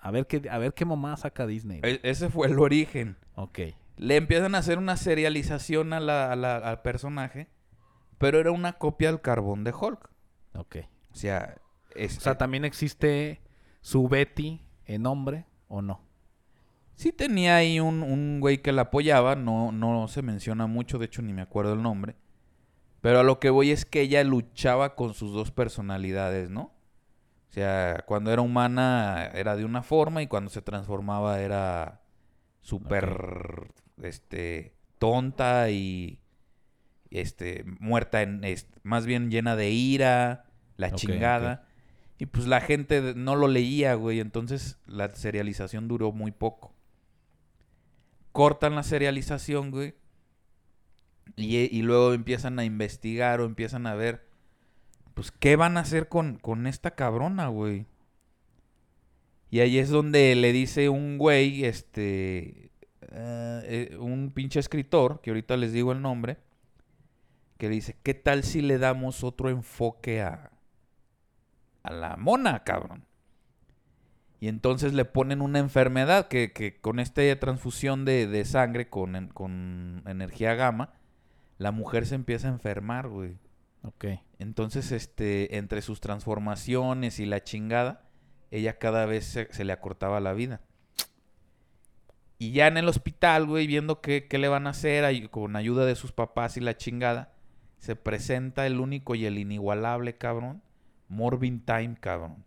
A ver qué, a ver qué mamá saca Disney. E- ese fue el origen. Ok. Le empiezan a hacer una serialización a la- a la- al personaje, pero era una copia del carbón de Hulk. Ok. O sea, es, O sea, también existe su Betty en hombre o no. Sí tenía ahí un, un güey que la apoyaba, no, no se menciona mucho, de hecho ni me acuerdo el nombre. Pero a lo que voy es que ella luchaba con sus dos personalidades, ¿no? O sea, cuando era humana era de una forma y cuando se transformaba era súper, este, tonta y, este, muerta en, más bien llena de ira, la chingada. Y pues la gente no lo leía, güey. Entonces la serialización duró muy poco. Cortan la serialización, güey. Y, y luego empiezan a investigar o empiezan a ver, pues, ¿qué van a hacer con, con esta cabrona, güey? Y ahí es donde le dice un güey, este, eh, eh, un pinche escritor, que ahorita les digo el nombre, que dice, ¿qué tal si le damos otro enfoque a, a la mona, cabrón? Y entonces le ponen una enfermedad que, que con esta transfusión de, de sangre con, en- con energía gamma, la mujer se empieza a enfermar, güey. Ok. Entonces, este, entre sus transformaciones y la chingada, ella cada vez se, se le acortaba la vida. Y ya en el hospital, güey, viendo qué, qué le van a hacer, ay- con ayuda de sus papás y la chingada, se presenta el único y el inigualable, cabrón, Morbin Time, cabrón.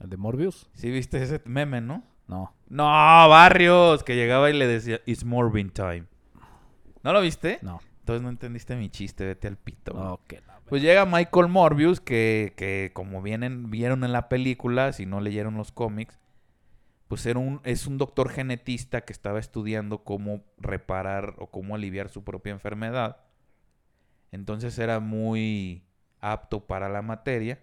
¿El de Morbius? ¿Sí viste ese meme, no? No. No, Barrios, que llegaba y le decía, It's Morbin Time. ¿No lo viste? No. Entonces no entendiste mi chiste, vete al pito. güey. Ok. la Pues llega Michael Morbius, que, que como vienen, vieron en la película, si no leyeron los cómics, pues era un, es un doctor genetista que estaba estudiando cómo reparar o cómo aliviar su propia enfermedad. Entonces era muy apto para la materia.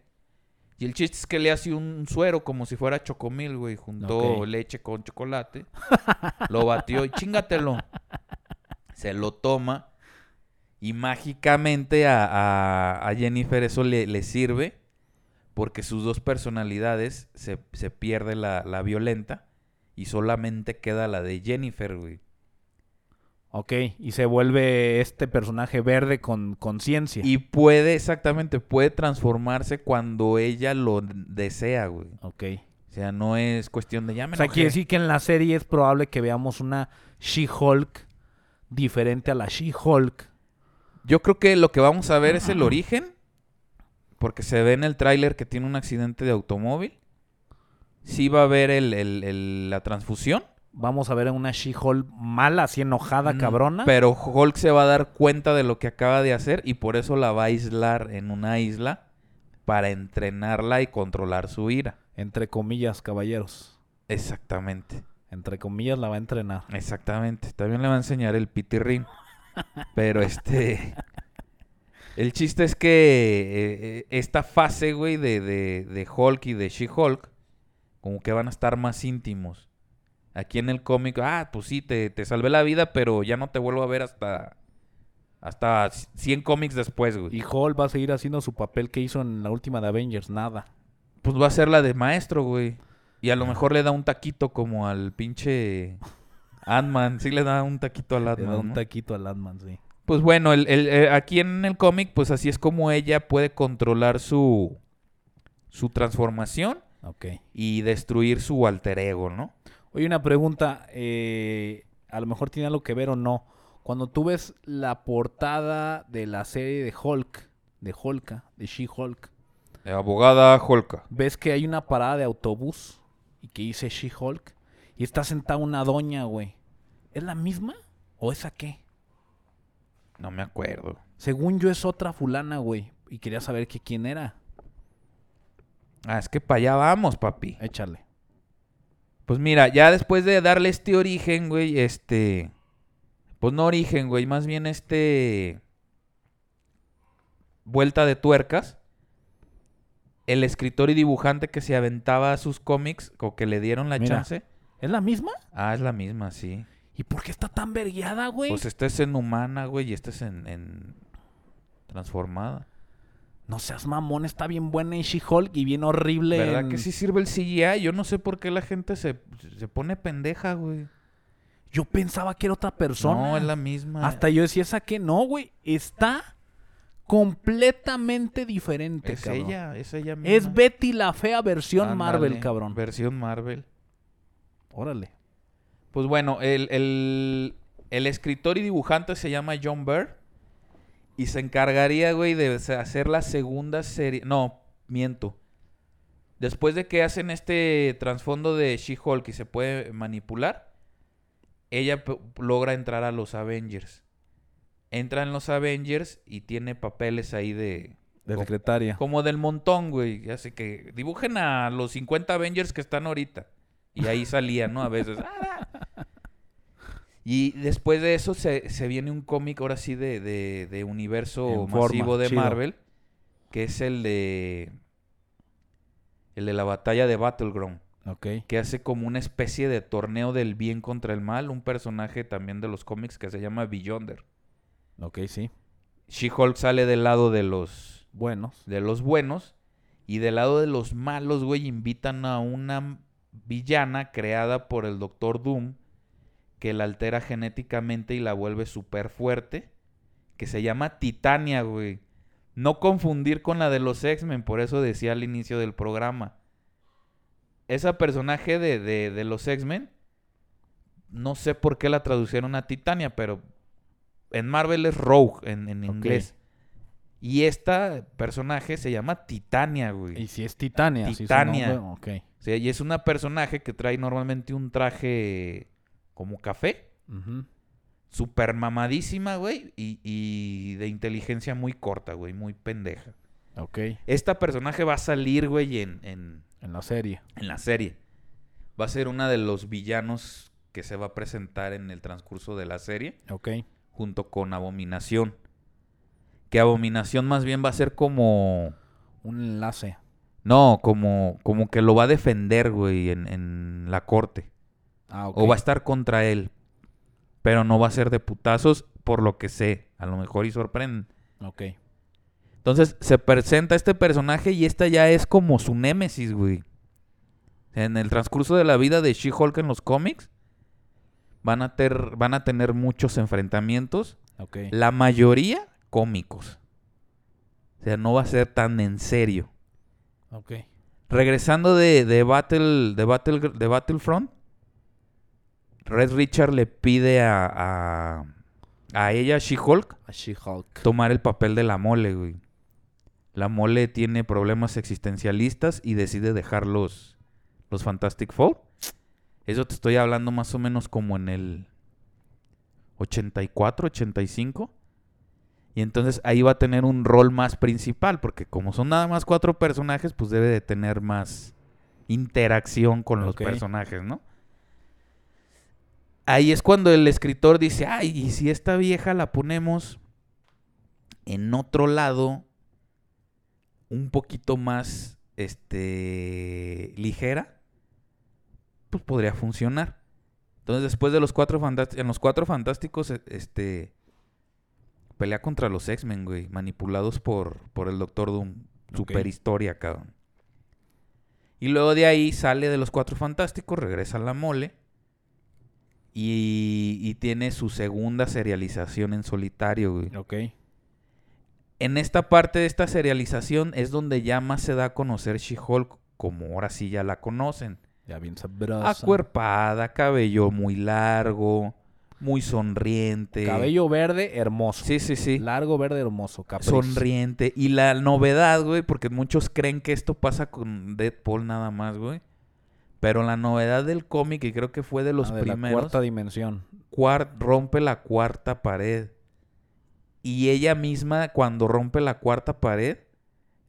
Y el chiste es que le hace un suero como si fuera chocomil, güey. Juntó leche con chocolate. lo batió y chingatelo. Se lo toma. Y mágicamente a, a- a Jennifer eso le, le sirve. Porque sus dos personalidades se, se pierde la, la violenta. Y solamente queda la de Jennifer, güey. Ok. Y se vuelve este personaje verde con conciencia. Y puede, exactamente, puede transformarse cuando ella lo desea, güey. Ok. O sea, no es cuestión de ya me O sea, quiere decir que en la serie es probable que veamos una She-Hulk diferente a la She-Hulk. Yo creo que lo que vamos a ver es el origen. Porque se ve en el tráiler que tiene un accidente de automóvil. Sí va a haber el- el- el- la transfusión. Vamos a ver a una She-Hulk mala, así enojada, Mm, cabrona. Pero Hulk se va a dar cuenta de lo que acaba de hacer y por eso la va a aislar en una isla para entrenarla y controlar su ira. Entre comillas, caballeros. Exactamente. Entre comillas la va a entrenar. Exactamente. También le va a enseñar el pitirrín. Pero este. El chiste es que eh, eh, esta fase, güey, de, de, de Hulk y de She-Hulk, como que van a estar más íntimos. Aquí en el cómic, ah, pues sí, te, te salvé la vida, pero ya no te vuelvo a ver hasta. Hasta 100 cómics después, güey. Y Hulk va a seguir haciendo su papel que hizo en la última de Avengers. Nada. Pues va a ser la de maestro, güey. Y a lo mejor le da un taquito como al pinche Ant-Man. Sí le da un taquito al Le da Ant-Man, un ¿no? taquito al Ant-Man, sí. Pues bueno, el- el- eh, aquí en el cómic, pues así es como ella puede controlar su, su transformación Ok. y destruir su alter ego, ¿no? Oye, una pregunta. eh, a lo mejor tiene algo que ver o no. Cuando tú ves la portada de la serie de Hulk, de Hulka, de She-Hulk, abogada Holka. ves que hay una parada de autobús y que dice She-Hulk y está sentada una doña, güey. ¿Es la misma o esa qué? No me acuerdo. Según yo es otra fulana, güey. Y quería saber que quién era. Ah, es que para allá vamos, papi. Échale. Pues mira, ya después de darle este origen, güey, este... Pues no origen, güey, más bien este... Vuelta de tuercas. El escritor y dibujante que se aventaba a sus cómics, o que le dieron la Mira. chance. ¿Es la misma? Ah, es la misma, sí. ¿Y por qué está tan vergueada, güey? Pues esta es en humana, güey, y esta es en, en transformada. No seas mamón, está bien buena en She-Hulk y bien horrible. ¿Verdad en- que sí sirve el CGI? Yo no sé por qué la gente se, se pone pendeja, güey. Yo pensaba que era otra persona. No, es la misma. Hasta yo decía, ¿esa qué? No, güey. Está completamente diferente, es cabrón. ella, es ella misma. Es Betty la fea versión Marvel, cabrón. Versión Marvel. Órale. Pues bueno, el, el- el escritor y dibujante se llama John Byrne. Y se encargaría, güey, de hacer la segunda serie. No, miento. Después de que hacen este trasfondo de She-Hulk y se puede manipular, ella logra entrar a los Avengers. Entra en los Avengers y tiene papeles ahí de... De como- secretaria. Como del montón, güey. Así que dibujen a los 50 Avengers que están ahorita. Y ahí salía, ¿no? A veces. Y después de eso se, se viene un cómic ahora sí de, de, de universo En forma, masivo de chido. Marvel. Que es el de... El de la batalla de Battleground. Ok. Que hace como una especie de torneo del bien contra el mal. Un personaje también de los cómics que se llama Beyonder. Ok, sí. She-Hulk sale del lado de los Buenos. de los buenos y del lado de los malos, güey, invitan a una villana creada por el Doctor Doom que la altera genéticamente y la vuelve súper fuerte, que se llama Titania, güey. No confundir con la de los X-Men, por eso decía al inicio del programa. Esa personaje de, de- de los X-Men, no sé por qué la traducieron a Titania, pero en Marvel es Rogue en, en inglés. Y esta personaje se llama Titania, güey. Y si es Titania. si Titania. nombre- O sea, y es una personaje que trae normalmente un traje como café, súper mamadísima, güey, y, y de inteligencia muy corta, güey, muy pendeja. Ok. Esta personaje va a salir, güey, en, en, En la serie. en la serie. Va a ser una de los villanos que se va a presentar en el transcurso de la serie, Ok. junto con Abominación. Que Abominación más bien va a ser como... Un enlace. No, como, como que lo va a defender, güey, en, en la corte. Ah. O va a estar contra él. Pero no va a ser de putazos, por lo que sé. A lo mejor y sorprenden. Ok. Entonces se presenta este personaje y esta ya es como su némesis, güey. En el transcurso de la vida de She-Hulk en los cómics, van a, ter- van a tener muchos enfrentamientos. Ok. La mayoría cómicos. O sea, no va a ser tan en serio. Ok. Regresando de, de Battle, de Battle, de Battlefront, Red Richard le pide a, a, a ella, She-Hulk, A She-Hulk. tomar el papel de la mole, güey. La mole tiene problemas existencialistas y decide dejar los, los Fantastic Four. Eso te estoy hablando más o menos como en el 84, 85. Y entonces ahí va a tener un rol más principal, porque como son nada más cuatro personajes, pues debe de tener más interacción con los personajes, ¿no? Ahí es cuando el escritor dice, ay, y si esta vieja la ponemos en otro lado, un poquito más, este, ligera, pues podría funcionar. Entonces, después de los cuatro fantásticos, en los cuatro fantásticos, e- este, pelea contra los X-Men, güey, manipulados por, por el Doctor Doom. Super historia, cabrón. Y luego de ahí sale de los Cuatro Fantásticos, regresa a la mole. Y, y tiene su segunda serialización en solitario, güey. Ok. En esta parte de esta serialización es donde ya más se da a conocer She-Hulk, como ahora sí ya la conocen. Ya bien sabrosa. Acuerpada, cabello muy largo, muy sonriente. Cabello verde, hermoso. Sí, sí, sí. Largo, verde, hermoso. Capriz. Sonriente. Y la novedad, güey, porque muchos creen que esto pasa con Deadpool nada más, güey. Pero la novedad del cómic, y creo que fue de los Ah, de la primeros, cuarta dimensión. cuar- rompe la cuarta pared. Y ella misma, cuando rompe la cuarta pared,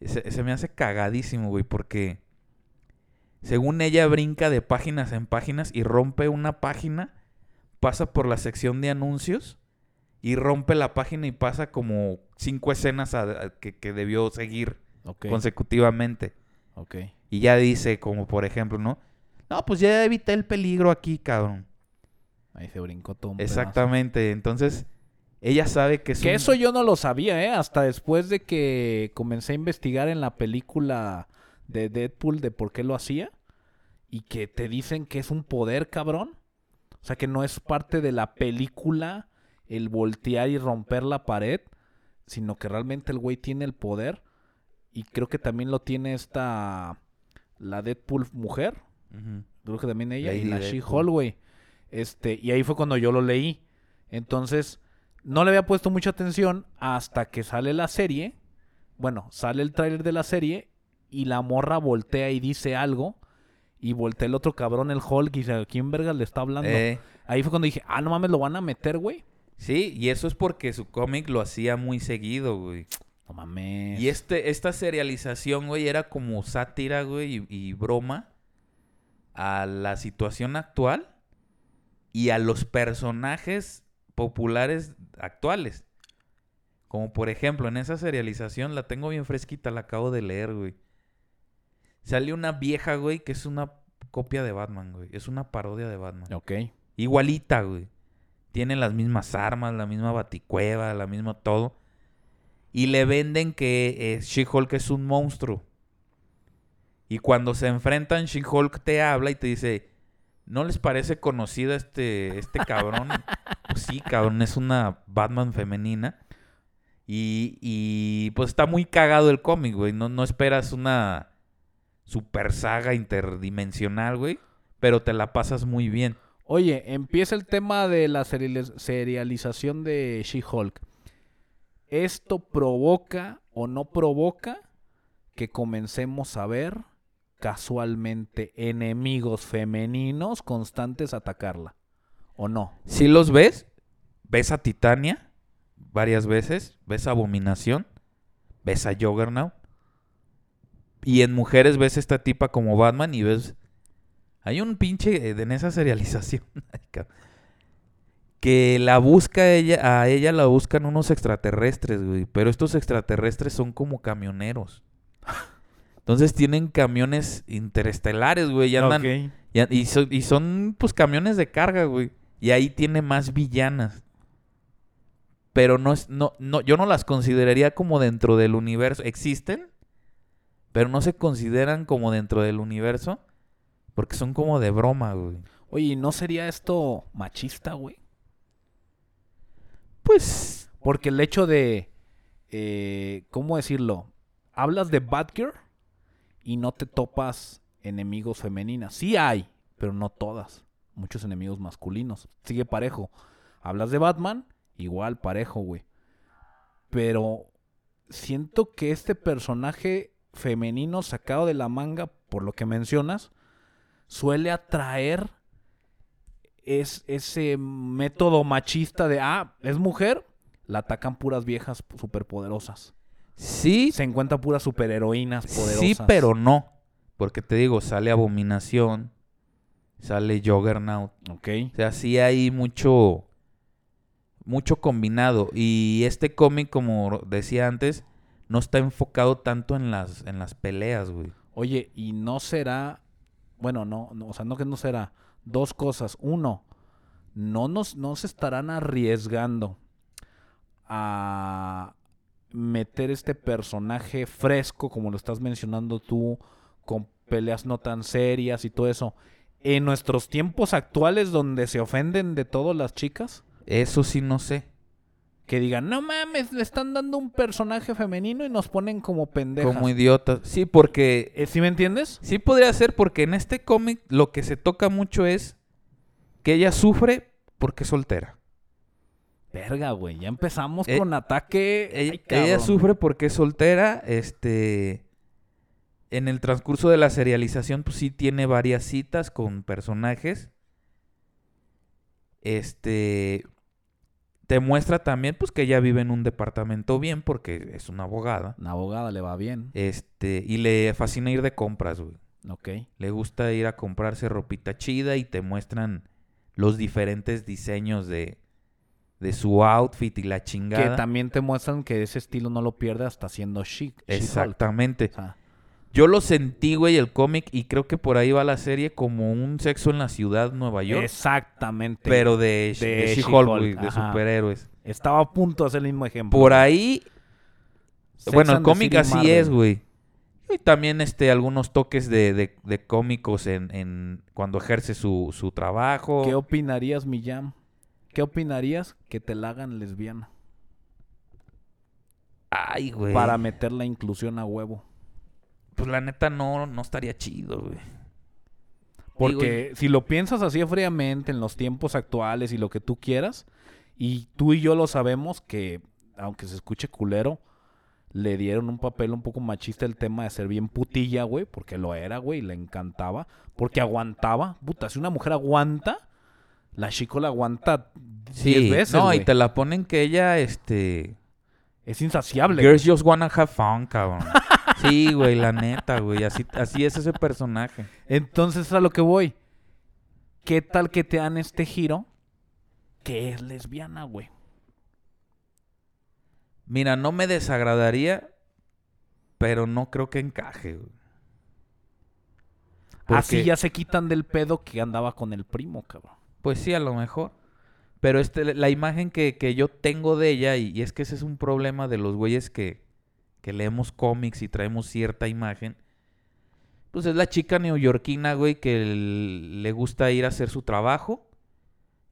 se, se me hace cagadísimo, güey, porque según ella brinca de páginas en páginas y rompe una página, pasa por la sección de anuncios y rompe la página y pasa como cinco escenas a- a- que, que debió seguir consecutivamente. Ok. Y ya dice, como por ejemplo, ¿no? No, pues ya evité el peligro aquí, cabrón. Ahí se brincó todo un pedazo. Exactamente. Entonces, ella sabe que es Que un- eso yo no lo sabía, ¿eh? Hasta después de que comencé a investigar en la película de Deadpool de por qué lo hacía. Y que te dicen que es un poder, cabrón. O sea, que no es parte de la película el voltear y romper la pared. Sino que realmente el güey tiene el poder. Y creo que también lo tiene esta... La Deadpool mujer. Creo que también ella y la. She-Hulk, güey. Este, y ahí fue cuando yo lo leí. Entonces, no le había puesto mucha atención hasta que sale la serie. Bueno, sale el tráiler de la serie y la morra voltea y dice algo. Y voltea el otro cabrón, el Hulk, y dice, ¿a quién vergas le está hablando? Eh, Ahí fue cuando dije, ah, no mames, lo van a meter, güey. sí, y eso es porque su cómic lo hacía muy seguido, güey. No mames. Y este, esta serialización, güey, era como sátira, güey, y, y broma a la situación actual y a los personajes populares actuales. Como por ejemplo, en esa serialización, la tengo bien fresquita, la acabo de leer, güey. Sale una vieja, güey, que es una copia de Batman, güey. Es una parodia de Batman. Ok. Igualita, güey. Tiene las mismas armas, la misma baticueva, la misma todo. Y le venden que eh, She-Hulk es un monstruo. Y cuando se enfrentan, She-Hulk te habla y te dice, ¿no les parece conocida este, este cabrón? pues sí, cabrón, es una Batman femenina. Y, y pues está muy cagado el cómic, güey. No, no esperas una super saga interdimensional, güey. Pero te la pasas muy bien. Oye, empieza el tema de la serializ- serialización de She-Hulk. ¿Esto provoca o no provoca que comencemos a ver casualmente enemigos femeninos constantes atacarla? ¿O no? Si los ves, ves a Titania varias veces, ves a Abominación, ves a Juggernaut. Y en mujeres ves esta tipa como Batman y ves... Hay un pinche eh, en esa serialización que la busca ella, a ella la buscan unos extraterrestres. Pero estos extraterrestres son como camioneros. Entonces tienen camiones interestelares, güey. Y andan, Ok. y, a- y so- y son, pues, camiones de carga, güey. Y ahí tiene más villanas. Pero no es, no, no, yo no las consideraría como dentro del universo. Existen, pero no se consideran como dentro del universo. Porque son como de broma, güey. Oye, ¿y ¿no sería esto machista, güey? Pues, Porque el hecho de, eh, ¿cómo decirlo? Hablas de Batgirl y no te topas enemigos femeninas. Sí hay, pero no todas. Muchos enemigos masculinos. Sigue parejo. Hablas de Batman, igual parejo, güey. Pero siento que este personaje femenino sacado de la manga, por lo que mencionas, suele atraer es ese método machista de, ah, es mujer, la atacan puras viejas superpoderosas. Sí, Se encuentran puras superheroínas poderosas. sí, pero no. Porque te digo, sale Abominación, sale Juggernaut. Ok. O sea, sí hay mucho, mucho combinado. Y este cómic, como decía antes, no está enfocado tanto en las, en las peleas, güey. Oye, y no será, bueno, no, no, o sea, no que no será, dos cosas. Uno, no nos, no se estarán arriesgando a meter este personaje fresco, como lo estás mencionando tú, con peleas no tan serias y todo eso. En nuestros tiempos actuales donde se ofenden de todo las chicas, Eso sí no sé. que digan, no mames, le están dando un personaje femenino y nos ponen como pendejas. Como idiotas. Sí, porque... Eh, ¿Sí me entiendes? Sí podría ser porque en este cómic lo que se toca mucho es que ella sufre porque es soltera. Verga, güey, ya empezamos Eh, con ataque. Ella, Ay, ella cabrón. sufre porque es soltera. Este. En el transcurso de la serialización, pues sí tiene varias citas con personajes. Este. Te muestra también, pues, que ella vive en un departamento bien, porque es una abogada. Una abogada le va bien. Este. Y le fascina ir de compras, güey. Ok. Le gusta ir a comprarse ropita chida y te muestran los diferentes diseños de, de su outfit y la Que chingada. también te muestran que ese estilo no lo pierde hasta siendo chic. Exactamente. Yo lo sentí, güey, el cómic, y creo que por ahí va la serie como un sexo en la ciudad, Nueva York. exactamente. Pero de, De de She-Hulk, de superhéroes. Estaba a punto de hacer el mismo ejemplo. Por ahí, Sex bueno, el cómic así Marvel. es, güey. Y también este, algunos toques de, de, de cómicos en, en cuando ejerce su, su trabajo. ¿Qué opinarías, Millán? ¿Qué opinarías que te la hagan lesbiana? Ay, güey. Para meter la inclusión a huevo. Pues la neta no, no estaría chido, güey. Porque si lo piensas así fríamente en los tiempos actuales y lo que tú quieras, y tú y yo lo sabemos que, aunque se escuche culero, le dieron un papel un poco machista el tema de ser bien putilla, güey, porque lo era, güey, y le encantaba, porque aguantaba. Puta, si una mujer aguanta, la chico la aguanta 10 Sí, veces, no, y te la ponen que ella, este... Es insaciable. Girls just wanna have fun, cabrón. Sí, güey, la neta, güey. Así, así es ese personaje. Entonces a lo que voy. ¿Qué tal que te dan este giro que es lesbiana, güey? Mira, no me desagradaría, pero no creo que encaje, güey. Así ya se quitan del pedo que andaba con el primo, cabrón. Pues sí, a lo mejor. Pero este, la imagen que, que yo tengo de ella, y, y es que ese es un problema de los güeyes que, que leemos cómics y traemos cierta imagen, pues es la chica neoyorquina, güey, que le gusta ir a hacer su trabajo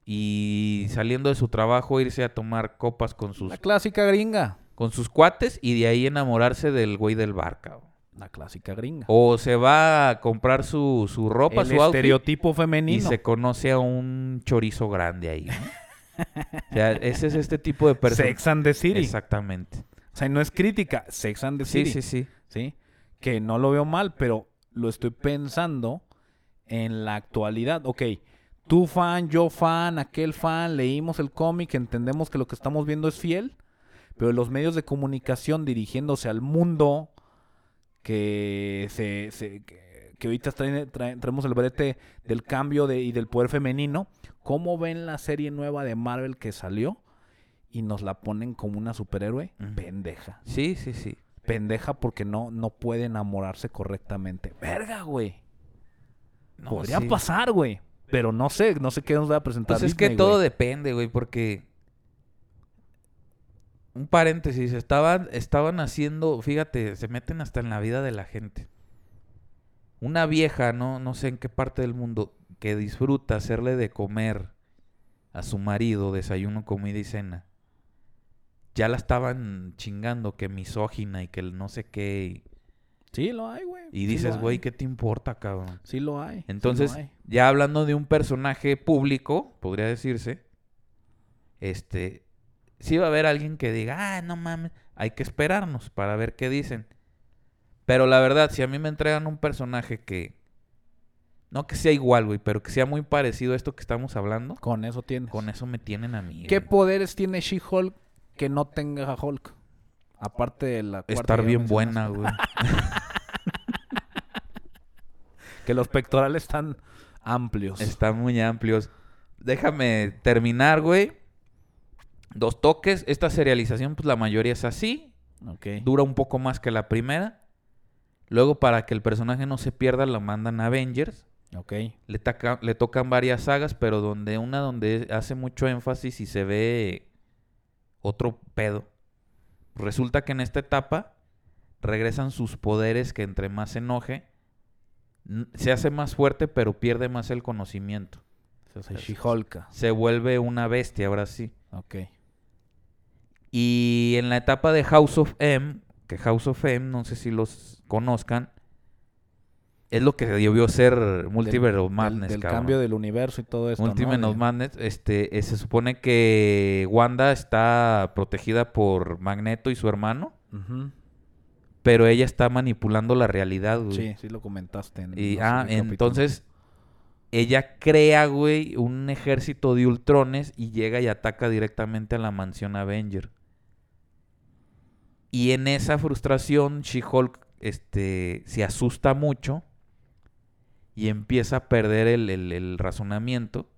y saliendo de su trabajo irse a tomar copas con sus, La clásica gringa. con sus cuates y de ahí enamorarse del güey del bar, cabrón. La clásica gringa. O se va a comprar su, su ropa, el su outfit, estereotipo y femenino. se conoce a un chorizo grande ahí. ¿no? o sea, ese es este tipo de personas. Sex and the City. Exactamente. O sea, no es crítica. Sex and the Sí, City. sí, sí. ¿sí? Que no lo veo mal, pero lo estoy pensando en la actualidad. Ok, tú fan, yo fan, aquel fan, leímos el cómic, entendemos que lo que estamos viendo es fiel, pero los medios de comunicación dirigiéndose al mundo que se... se- que, que ahorita traemos el brete del cambio de, y del poder femenino, ¿cómo ven la serie nueva de Marvel que salió? Y nos la ponen como una superhéroe pendeja Sí, sí, sí. pendeja porque no, no puede enamorarse correctamente. Verga, güey. No, Podría sí. pasar, güey. Pero no sé, no sé qué nos va a presentar. Pues es que todo güey. depende, güey, porque... Un paréntesis, estaban, estaban haciendo, fíjate, se meten hasta en la vida de la gente. Una vieja, no, no sé en qué parte del mundo, que disfruta hacerle de comer a su marido, desayuno, comida y cena. Ya la estaban chingando que misógina y que el no sé qué. Sí lo hay, güey. Y, Sí dices, lo güey. ¿qué te importa, cabrón? Sí lo hay. sí lo Entonces, hay. ya hablando de un personaje público, podría decirse, este, sí va a haber alguien que diga, ah, no mames, hay que esperarnos para ver qué dicen. Pero la verdad, si a mí me entregan un personaje que, no que sea igual, güey, pero que sea muy parecido a esto que estamos hablando, Con eso tienes. con eso me tienen a mí. ¿Qué güey. poderes tiene She-Hulk que no tenga Hulk? Aparte de la cuarta Estar bien buena, güey. Que los pectorales están amplios. Están muy amplios. Déjame terminar, güey. Dos toques. Esta serialización, pues la mayoría es así. Dura un poco más que la primera. Luego, para que el personaje no se pierda, lo mandan a Avengers. Ok. Le, taca- le tocan varias sagas, pero donde una donde hace mucho énfasis y se ve otro pedo. Resulta que en esta etapa regresan sus poderes que entre más se enoje, se hace más fuerte, pero pierde más el conocimiento. Se. Se vuelve una bestia, ahora sí. Ok. Y en la etapa de House of M, que House of M, no sé si los conozcan, es lo que debió ser Multiverse of Madness, Del, cambio del universo y todo esto. ¿no? Multiverse of Madness, este, eh, se supone que Wanda está protegida por Magneto y su hermano, pero ella está manipulando la realidad, güey. Sí, sí lo comentaste. En Y, ah, entonces ella crea, güey, un ejército de ultrones y llega y ataca directamente a la mansión Avenger. Y en esa frustración, She-Hulk este, se asusta mucho y empieza a perder el, el- el razonamiento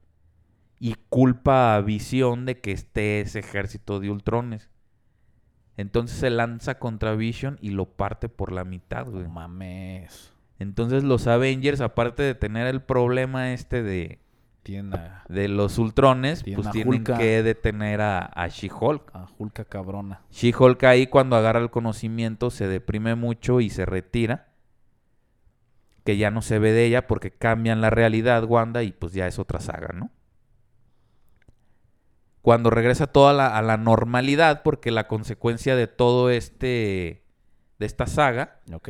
y culpa a Visión de que esté ese ejército de ultrones. Entonces se lanza contra Vision y lo parte por la mitad, güey. No mames. Entonces los Avengers, aparte de tener el problema este de, De los Ultrones, pues tienen Hulka. que detener a, a She-Hulk. a Hulka cabrona. She-Hulk ahí cuando agarra el conocimiento se deprime mucho y se retira. Que ya no se ve de ella porque cambian la realidad Wanda y pues ya es otra saga, ¿no? Cuando regresa toda la, a la normalidad, porque la consecuencia de todo este, de esta saga, Ok.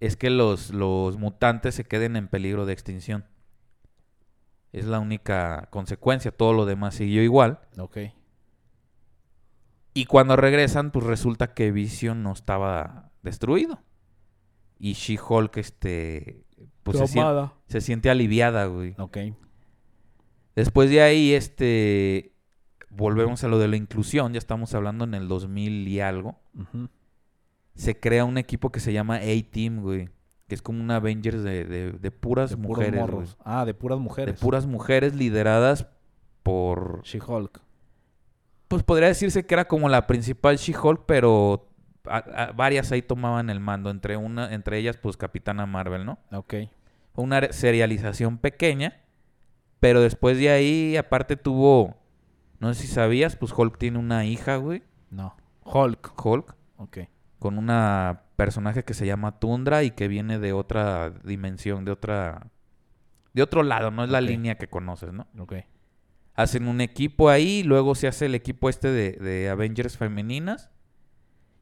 es que los, los mutantes se queden en peligro de extinción. Es la única consecuencia, todo lo demás siguió igual. Ok. Y cuando regresan, pues resulta que Vision no estaba destruido. Y She-Hulk, este, pues se, sien- Tomada. se siente aliviada, güey. Ok. Después de ahí, este, volvemos a lo de la inclusión, ya estamos hablando en el 2000 y algo. Se crea un equipo que se llama A-Team, güey. Que es como un Avengers de, de- de puras De mujeres. Ah, de puras De mujeres. puras mujeres lideradas por... She-Hulk. Pues podría decirse que era como la principal She-Hulk, pero a- a- varias ahí tomaban el mando. Entre, una, entre ellas, pues Capitana Marvel, ¿no? Ok. Una serialización pequeña, pero después de ahí, aparte tuvo... No sé si sabías, pues Hulk tiene una hija, güey. No. Hulk. Hulk. Ok. Con una personaje que se llama Tundra y que viene de otra dimensión, de otra... De otro lado, no es la línea que conoces, ¿no? Ok. Hacen un equipo ahí, luego se hace el equipo este de, de Avengers femeninas.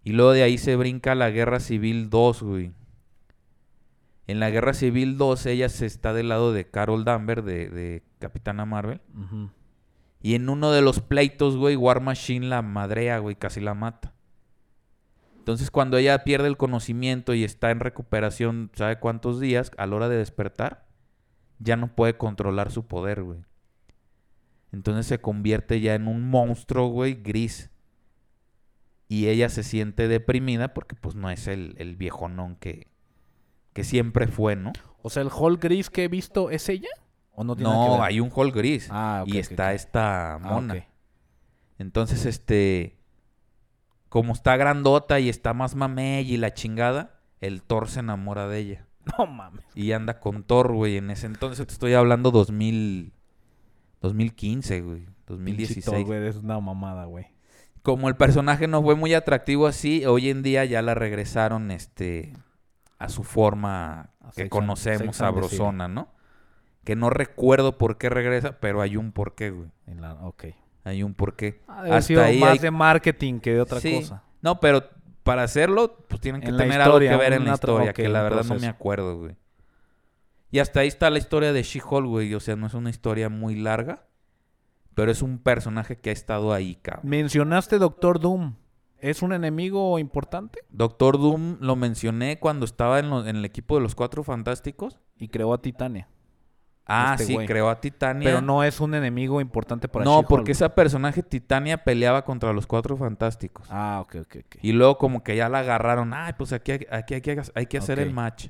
Y luego de ahí se brinca la Guerra Civil 2, güey. En la Guerra Civil 2 ella se está del lado de Carol Danvers, de, de Capitana Marvel. Y en uno de los pleitos, güey, War Machine la madrea, güey, casi la mata. Entonces cuando ella pierde el conocimiento y está en recuperación, ¿sabe cuántos días? A la hora de despertar, ya no puede controlar su poder, güey. Entonces se convierte ya en un monstruo, güey, gris. Y ella se siente deprimida porque pues no es el, el viejonón que, que siempre fue, ¿no? O sea, el Hulk gris que he visto es ella. ¿O no tiene nada que No, ver? hay un Hulk gris. Ah, ok, y está esta Ah, mona. Entonces, este, como está grandota y está más mamey y la chingada, el Thor se enamora de ella. No mames. Y anda con Thor, güey. En ese entonces te estoy hablando 2000, 2015, güey. 2016. Pinche Thor, güey, es una mamada, güey. Como el personaje no fue muy atractivo así, hoy en día ya la regresaron, este, a su forma A que conocemos, sabrosona, ¿no? Que no recuerdo por qué regresa, pero hay un porqué, güey. En la- ok. Hay un porqué. Ha haber sido más hay- de marketing que de otra Sí. cosa. No, pero para hacerlo, pues tienen que En tener historia, algo que ver en la historia, que la verdad no me acuerdo, güey. Y hasta ahí está la historia de She-Hulk, güey. O sea, no es una historia muy larga, pero es un personaje que ha estado ahí, cabrón. Mencionaste Doctor Doom. ¿Es un enemigo importante? Doctor Doom lo mencioné cuando estaba en, lo- en el equipo de los Cuatro Fantásticos. Y creó a Titania. Ah, Este sí, güey. creó a Titania. Pero no es un enemigo importante para No, porque ese personaje Titania peleaba contra los Cuatro Fantásticos. Ah, ok, ok, ok. Y luego como que ya la agarraron. Ay, pues aquí, hay- aquí hay, que, hay que hacer el match.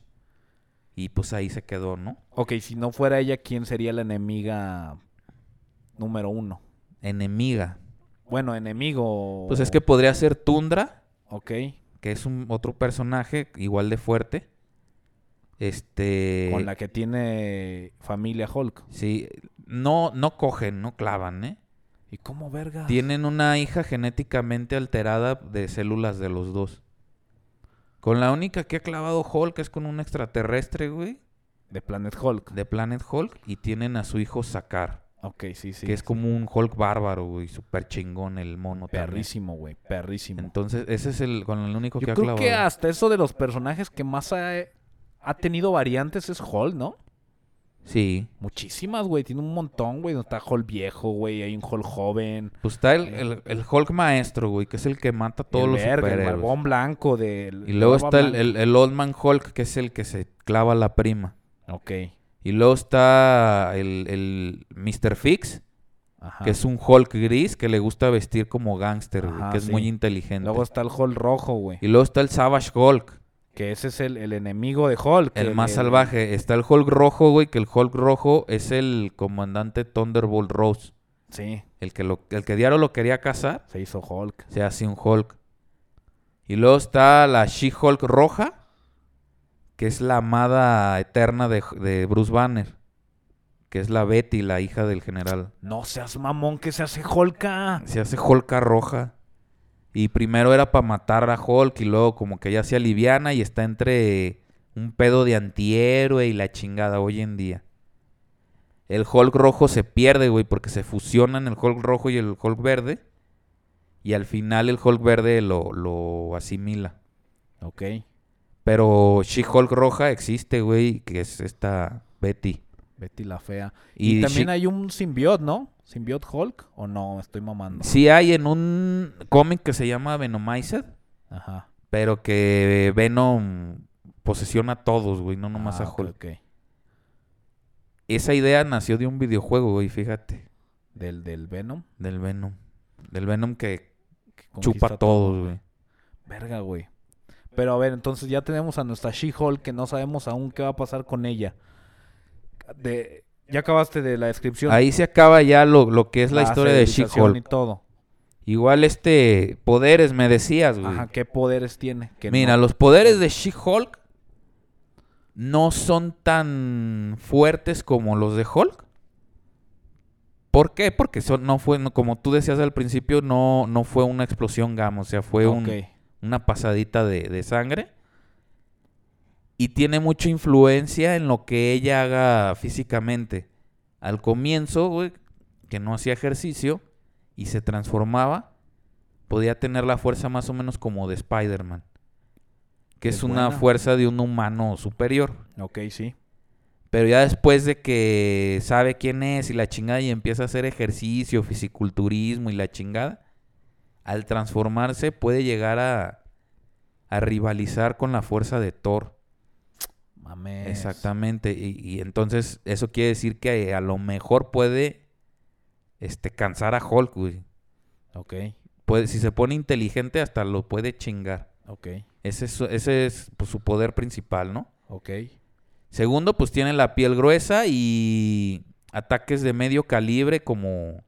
Y pues ahí se quedó, ¿no? Ok, si no fuera ella, ¿quién sería la enemiga número uno? Enemiga. Bueno, enemigo... Pues es que podría ser Tundra, Ok, que es un otro personaje igual de fuerte. Este... con la que tiene familia Hulk. Sí, no, no cogen, no clavan, ¿eh? ¿Y cómo verga? Tienen una hija genéticamente alterada de células de los dos. Con la única que ha clavado Hulk es con un extraterrestre, güey. De Planet Hulk. de Planet Hulk y tienen a su hijo Sakar, Ok, sí, sí. que es como un Hulk bárbaro, güey, súper chingón el mono también. Perrísimo, güey. Perrísimo. Entonces, ese es el con el único que Yo ha creo clavado. que hasta eso de los personajes que más ha, ha tenido variantes es Hulk, ¿no? Sí. Muchísimas, güey. Tiene un montón, güey. Está Hulk viejo, güey. Hay un Hulk joven. Pues está el, el, el Hulk maestro, güey, que es el que mata a todos el los verga, el superhéroes. barbón blanco del... Y luego está el, el, el Old Man Hulk, que es el que se clava la prima. Ok. Y luego está el, el Mr. Fix, Ajá. que es un Hulk gris que le gusta vestir como gángster, güey, que es sí. muy inteligente. Luego está el Hulk rojo, güey. Y luego está el Savage Hulk, Que ese es el, el enemigo de Hulk. el más salvaje. Está el Hulk rojo, güey, que el Hulk rojo es el comandante Thunderbolt Rose. Sí, El que, lo, el que diario lo quería cazar, se hizo Hulk. se hace un Hulk. Y luego está la She-Hulk roja, que es la amada eterna de, de Bruce Banner. Que es la Betty, la hija del general. No seas mamón que se hace Hulka. Se hace Hulka roja. Y primero era para matar a Hulk y luego como que ya se aliviana y está entre un pedo de antihéroe y la chingada hoy en día. El Hulk rojo se pierde, güey, porque se fusionan el Hulk rojo y el Hulk verde. Y al final el Hulk verde lo, lo asimila. Ok. Pero She-Hulk roja existe, güey, que es esta Betty. Betty la fea. Y Y, también She- hay un simbiot, ¿no? ¿Simbiot Hulk? ¿O no? Estoy mamando. Sí hay en un cómic que se llama Venomized. Ajá. Pero que Venom posesiona a todos, güey, no nomás Ah, a ok, Hulk. ok. Esa idea nació de un videojuego, güey, fíjate. Del, del Venom. Del Venom. Del Venom que que chupa a todos, güey. Verga, güey. Pero a ver, entonces ya tenemos a nuestra She-Hulk que no sabemos aún qué va a pasar con ella. De, ya acabaste de la descripción. Ahí se acaba ya lo, lo que es la historia de y She-Hulk. todo. Igual este poderes me decías, güey. Ajá, ¿qué poderes tiene? Mira, no- los poderes de She-Hulk no son tan fuertes como los de Hulk. ¿Por qué? Porque son, no fue, no- como tú decías al principio, no, no fue una explosión gamma, o sea, fue un, una pasadita de, de sangre. Y tiene mucha influencia en lo que ella haga físicamente. Al comienzo, güey, que no hacía ejercicio y se transformaba, podía tener la fuerza más o menos como de Spider-Man. Que es, una fuerza de un humano superior. Ok, sí. Pero ya después de que sabe quién es y la chingada y empieza a hacer ejercicio, fisiculturismo y la chingada, al transformarse puede llegar a, a rivalizar con la fuerza de Thor. Mames. Exactamente. Y, y entonces eso quiere decir que a lo mejor puede este, cansar a Hulk, güey. Ok, Puede, si se pone inteligente hasta lo puede chingar. ok, Ese es, su- ese es pues, su poder principal, ¿no? ok. Segundo, pues tiene la piel gruesa y ataques de medio calibre como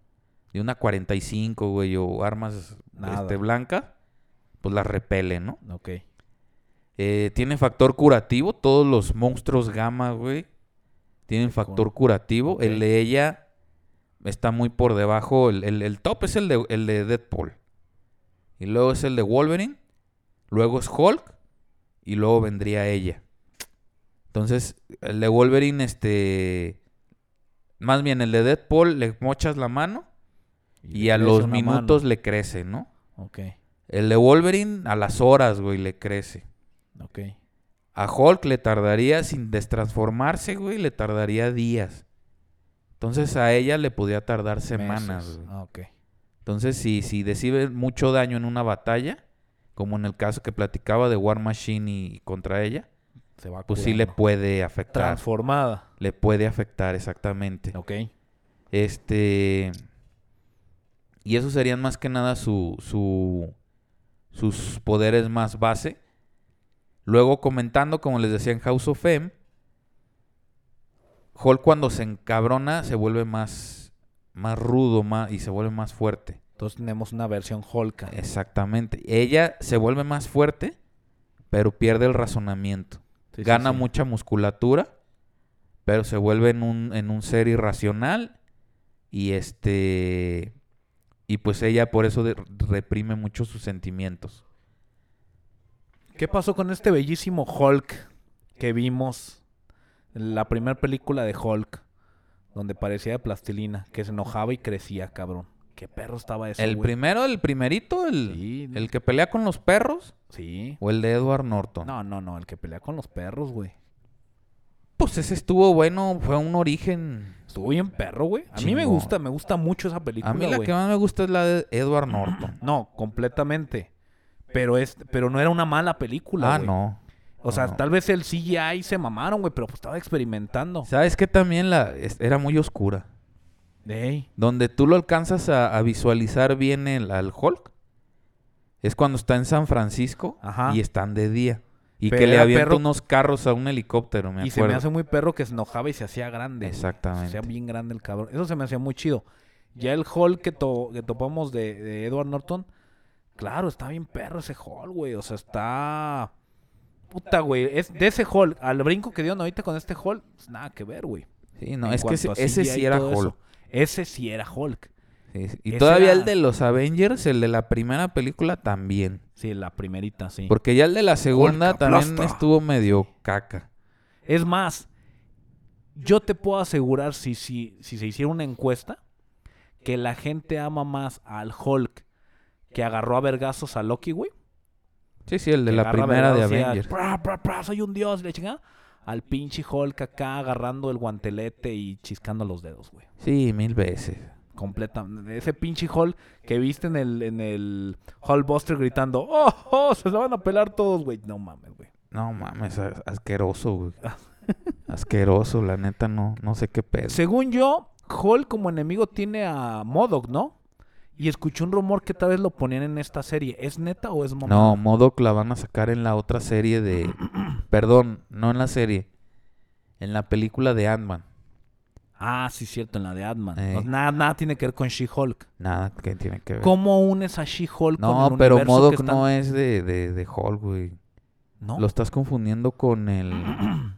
de una 45, güey, o armas Nada. este, blancas, pues las repele, ¿no? Ok. Eh, tiene factor curativo, todos los monstruos gamma, güey, tienen factor curativo. El de ella está muy por debajo, el, el- el top es el de, el de Deadpool. Y luego es el de Wolverine, luego es Hulk y luego vendría ella. Entonces, el de Wolverine, este... Más bien, el de Deadpool le mochas la mano y, a los minutos mano. le crece, ¿no? Ok, El de Wolverine a las horas, güey, le crece. Ok. A Hulk le tardaría, sin destransformarse, güey, le tardaría días. Entonces a ella le podía tardar semanas, güey. Ah, ok. Entonces, si, si recibe mucho daño en una batalla, como en el caso que platicaba de War Machine y contra ella, Se va pues sí le puede afectar. Transformada. Le puede afectar, exactamente. Ok. Este. Y esos serían más que nada su, su, sus poderes más base. Luego comentando, como les decía en House of M, Hulk cuando se encabrona se vuelve más, más rudo más, y se vuelve más fuerte. Entonces tenemos una versión Hulk. Exactamente. Ella se vuelve más fuerte, pero pierde el razonamiento. Sí, Gana sí. mucha musculatura, pero se vuelve en un, en un ser irracional. Y este. Y pues ella por eso reprime mucho sus sentimientos. ¿Qué pasó con este bellísimo Hulk que vimos La primera película de Hulk, donde parecía de plastilina, que se enojaba y crecía, cabrón. Qué perro estaba eso, ¿El güey. primero, el primerito, el, Sí. el que pelea con los perros? Sí. ¿O el de Edward Norton? No, no, no, el que pelea con los perros, güey. Pues ese estuvo bueno, fue un origen. Estuvo bien perro, güey. A mí me gusta, me gusta mucho esa película, A mí la güey. que más me gusta es la de Edward Norton. No, completamente. Pero es, pero no era una mala película, ah, güey. no. O sea, no. tal vez el CGI se mamaron, güey, pero pues estaba experimentando. ¿Sabes que también la es- era muy oscura? Ey, Donde tú lo alcanzas a, a visualizar bien el, al Hulk es cuando está en San Francisco Ajá. y están de día. Y Pero que le avienta perro- unos carros a un helicóptero, me y se me acuerdo. hace muy perro que se enojaba y se hacía grande. Exactamente. Se hacía bien grande el cabrón. Eso se me hacía muy chido. Ya el Hulk que, to- que topamos de, de Edward Norton, claro, está bien perro ese Hulk, güey. O sea, está... Puta, güey. Es de ese Hulk, al brinco que dieron ahorita con este Hulk, pues nada que ver, güey. Sí, no, En es que ese, sí era todo eso. Hulk. Ese sí era Hulk. Sí, sí. Y Ese todavía era- el de los Avengers, el de la primera película también. Sí, la primerita, sí. Porque ya el de la segunda Hulk también aplasta. estuvo medio caca. Es más, yo te puedo asegurar, si, si, si se hiciera una encuesta, que la gente ama más al Hulk que agarró a vergazos a Loki, güey. Sí, sí, el de que la primera de a- Avengers. "Pra, pra, pra, soy un dios, la chingada. Al pinche Hulk acá agarrando el guantelete y chiscando los dedos, güey. Sí, mil veces. Completamente. Ese pinche Hulk que viste en el, en el Hulkbuster gritando, ¡Oh, oh! Se la van a pelar todos, güey. No mames, güey. No mames, as- asqueroso, güey. asqueroso, la neta, no, no sé qué pedo. Según yo, Hulk como enemigo tiene a Modok, ¿no? Y escuché un rumor que tal vez lo ponían en esta serie. ¿Es neta o es mamá? No, Modok la van a sacar en la otra serie de... Perdón, no en la serie. En la película de Ant-Man. Ah, sí, cierto, en la de Ant-Man. Eh. No, nada, nada tiene que ver con She-Hulk. Nada que tiene que ver. ¿Cómo unes a She-Hulk con No, el pero universo Modok que están- no es de, de, de Hulk, güey. ¿No? Lo estás confundiendo con el...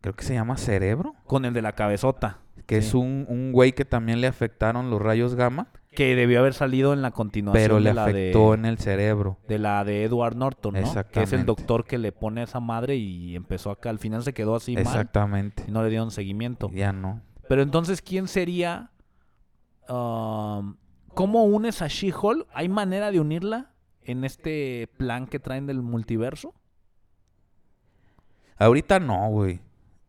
Creo que se llama Cerebro. Con el de la cabezota. Que Sí. es un, un güey que también le afectaron los rayos gamma. Que debió haber salido en la continuación Pero le de la afectó de, en el cerebro. de la de Edward Norton, ¿no? Que es el Exactamente. doctor que le pone a esa madre y empezó acá. Al final se quedó así mal Exactamente. y no le dieron seguimiento. Ya no. Pero entonces, ¿quién sería? um, ¿Cómo unes a She-Hulk? ¿Hay manera de unirla en este plan que traen del multiverso? Ahorita no, güey.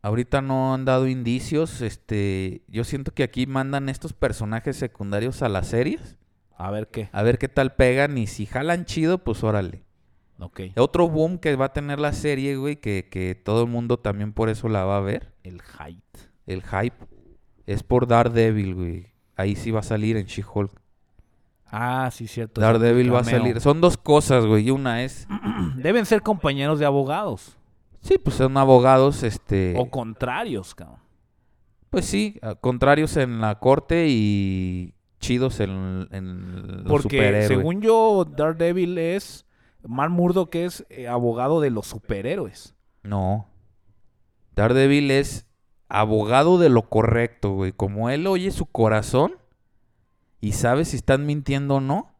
Ahorita no han dado indicios. Este, yo siento que aquí mandan estos personajes secundarios a las series. A ver qué. A ver qué tal pegan. Y si jalan chido, pues órale. Ok. Otro boom que va a tener la serie, güey, que, que todo el mundo también por eso la va a ver. El height. El hype. Es por Daredevil, güey. Ahí sí va a salir en She-Hulk. Ah, sí, cierto. Daredevil va a salir. Son dos cosas, güey. Y una es... Deben ser compañeros de abogados. Sí, pues son abogados, este... O contrarios, cabrón. Pues sí, a- contrarios en la corte y chidos en, en los Porque superhéroes. según yo, Daredevil es... Mark Murdock es eh, abogado de los superhéroes. No. Daredevil es abogado de lo correcto, güey. Como él oye su corazón y sabe si están mintiendo o no,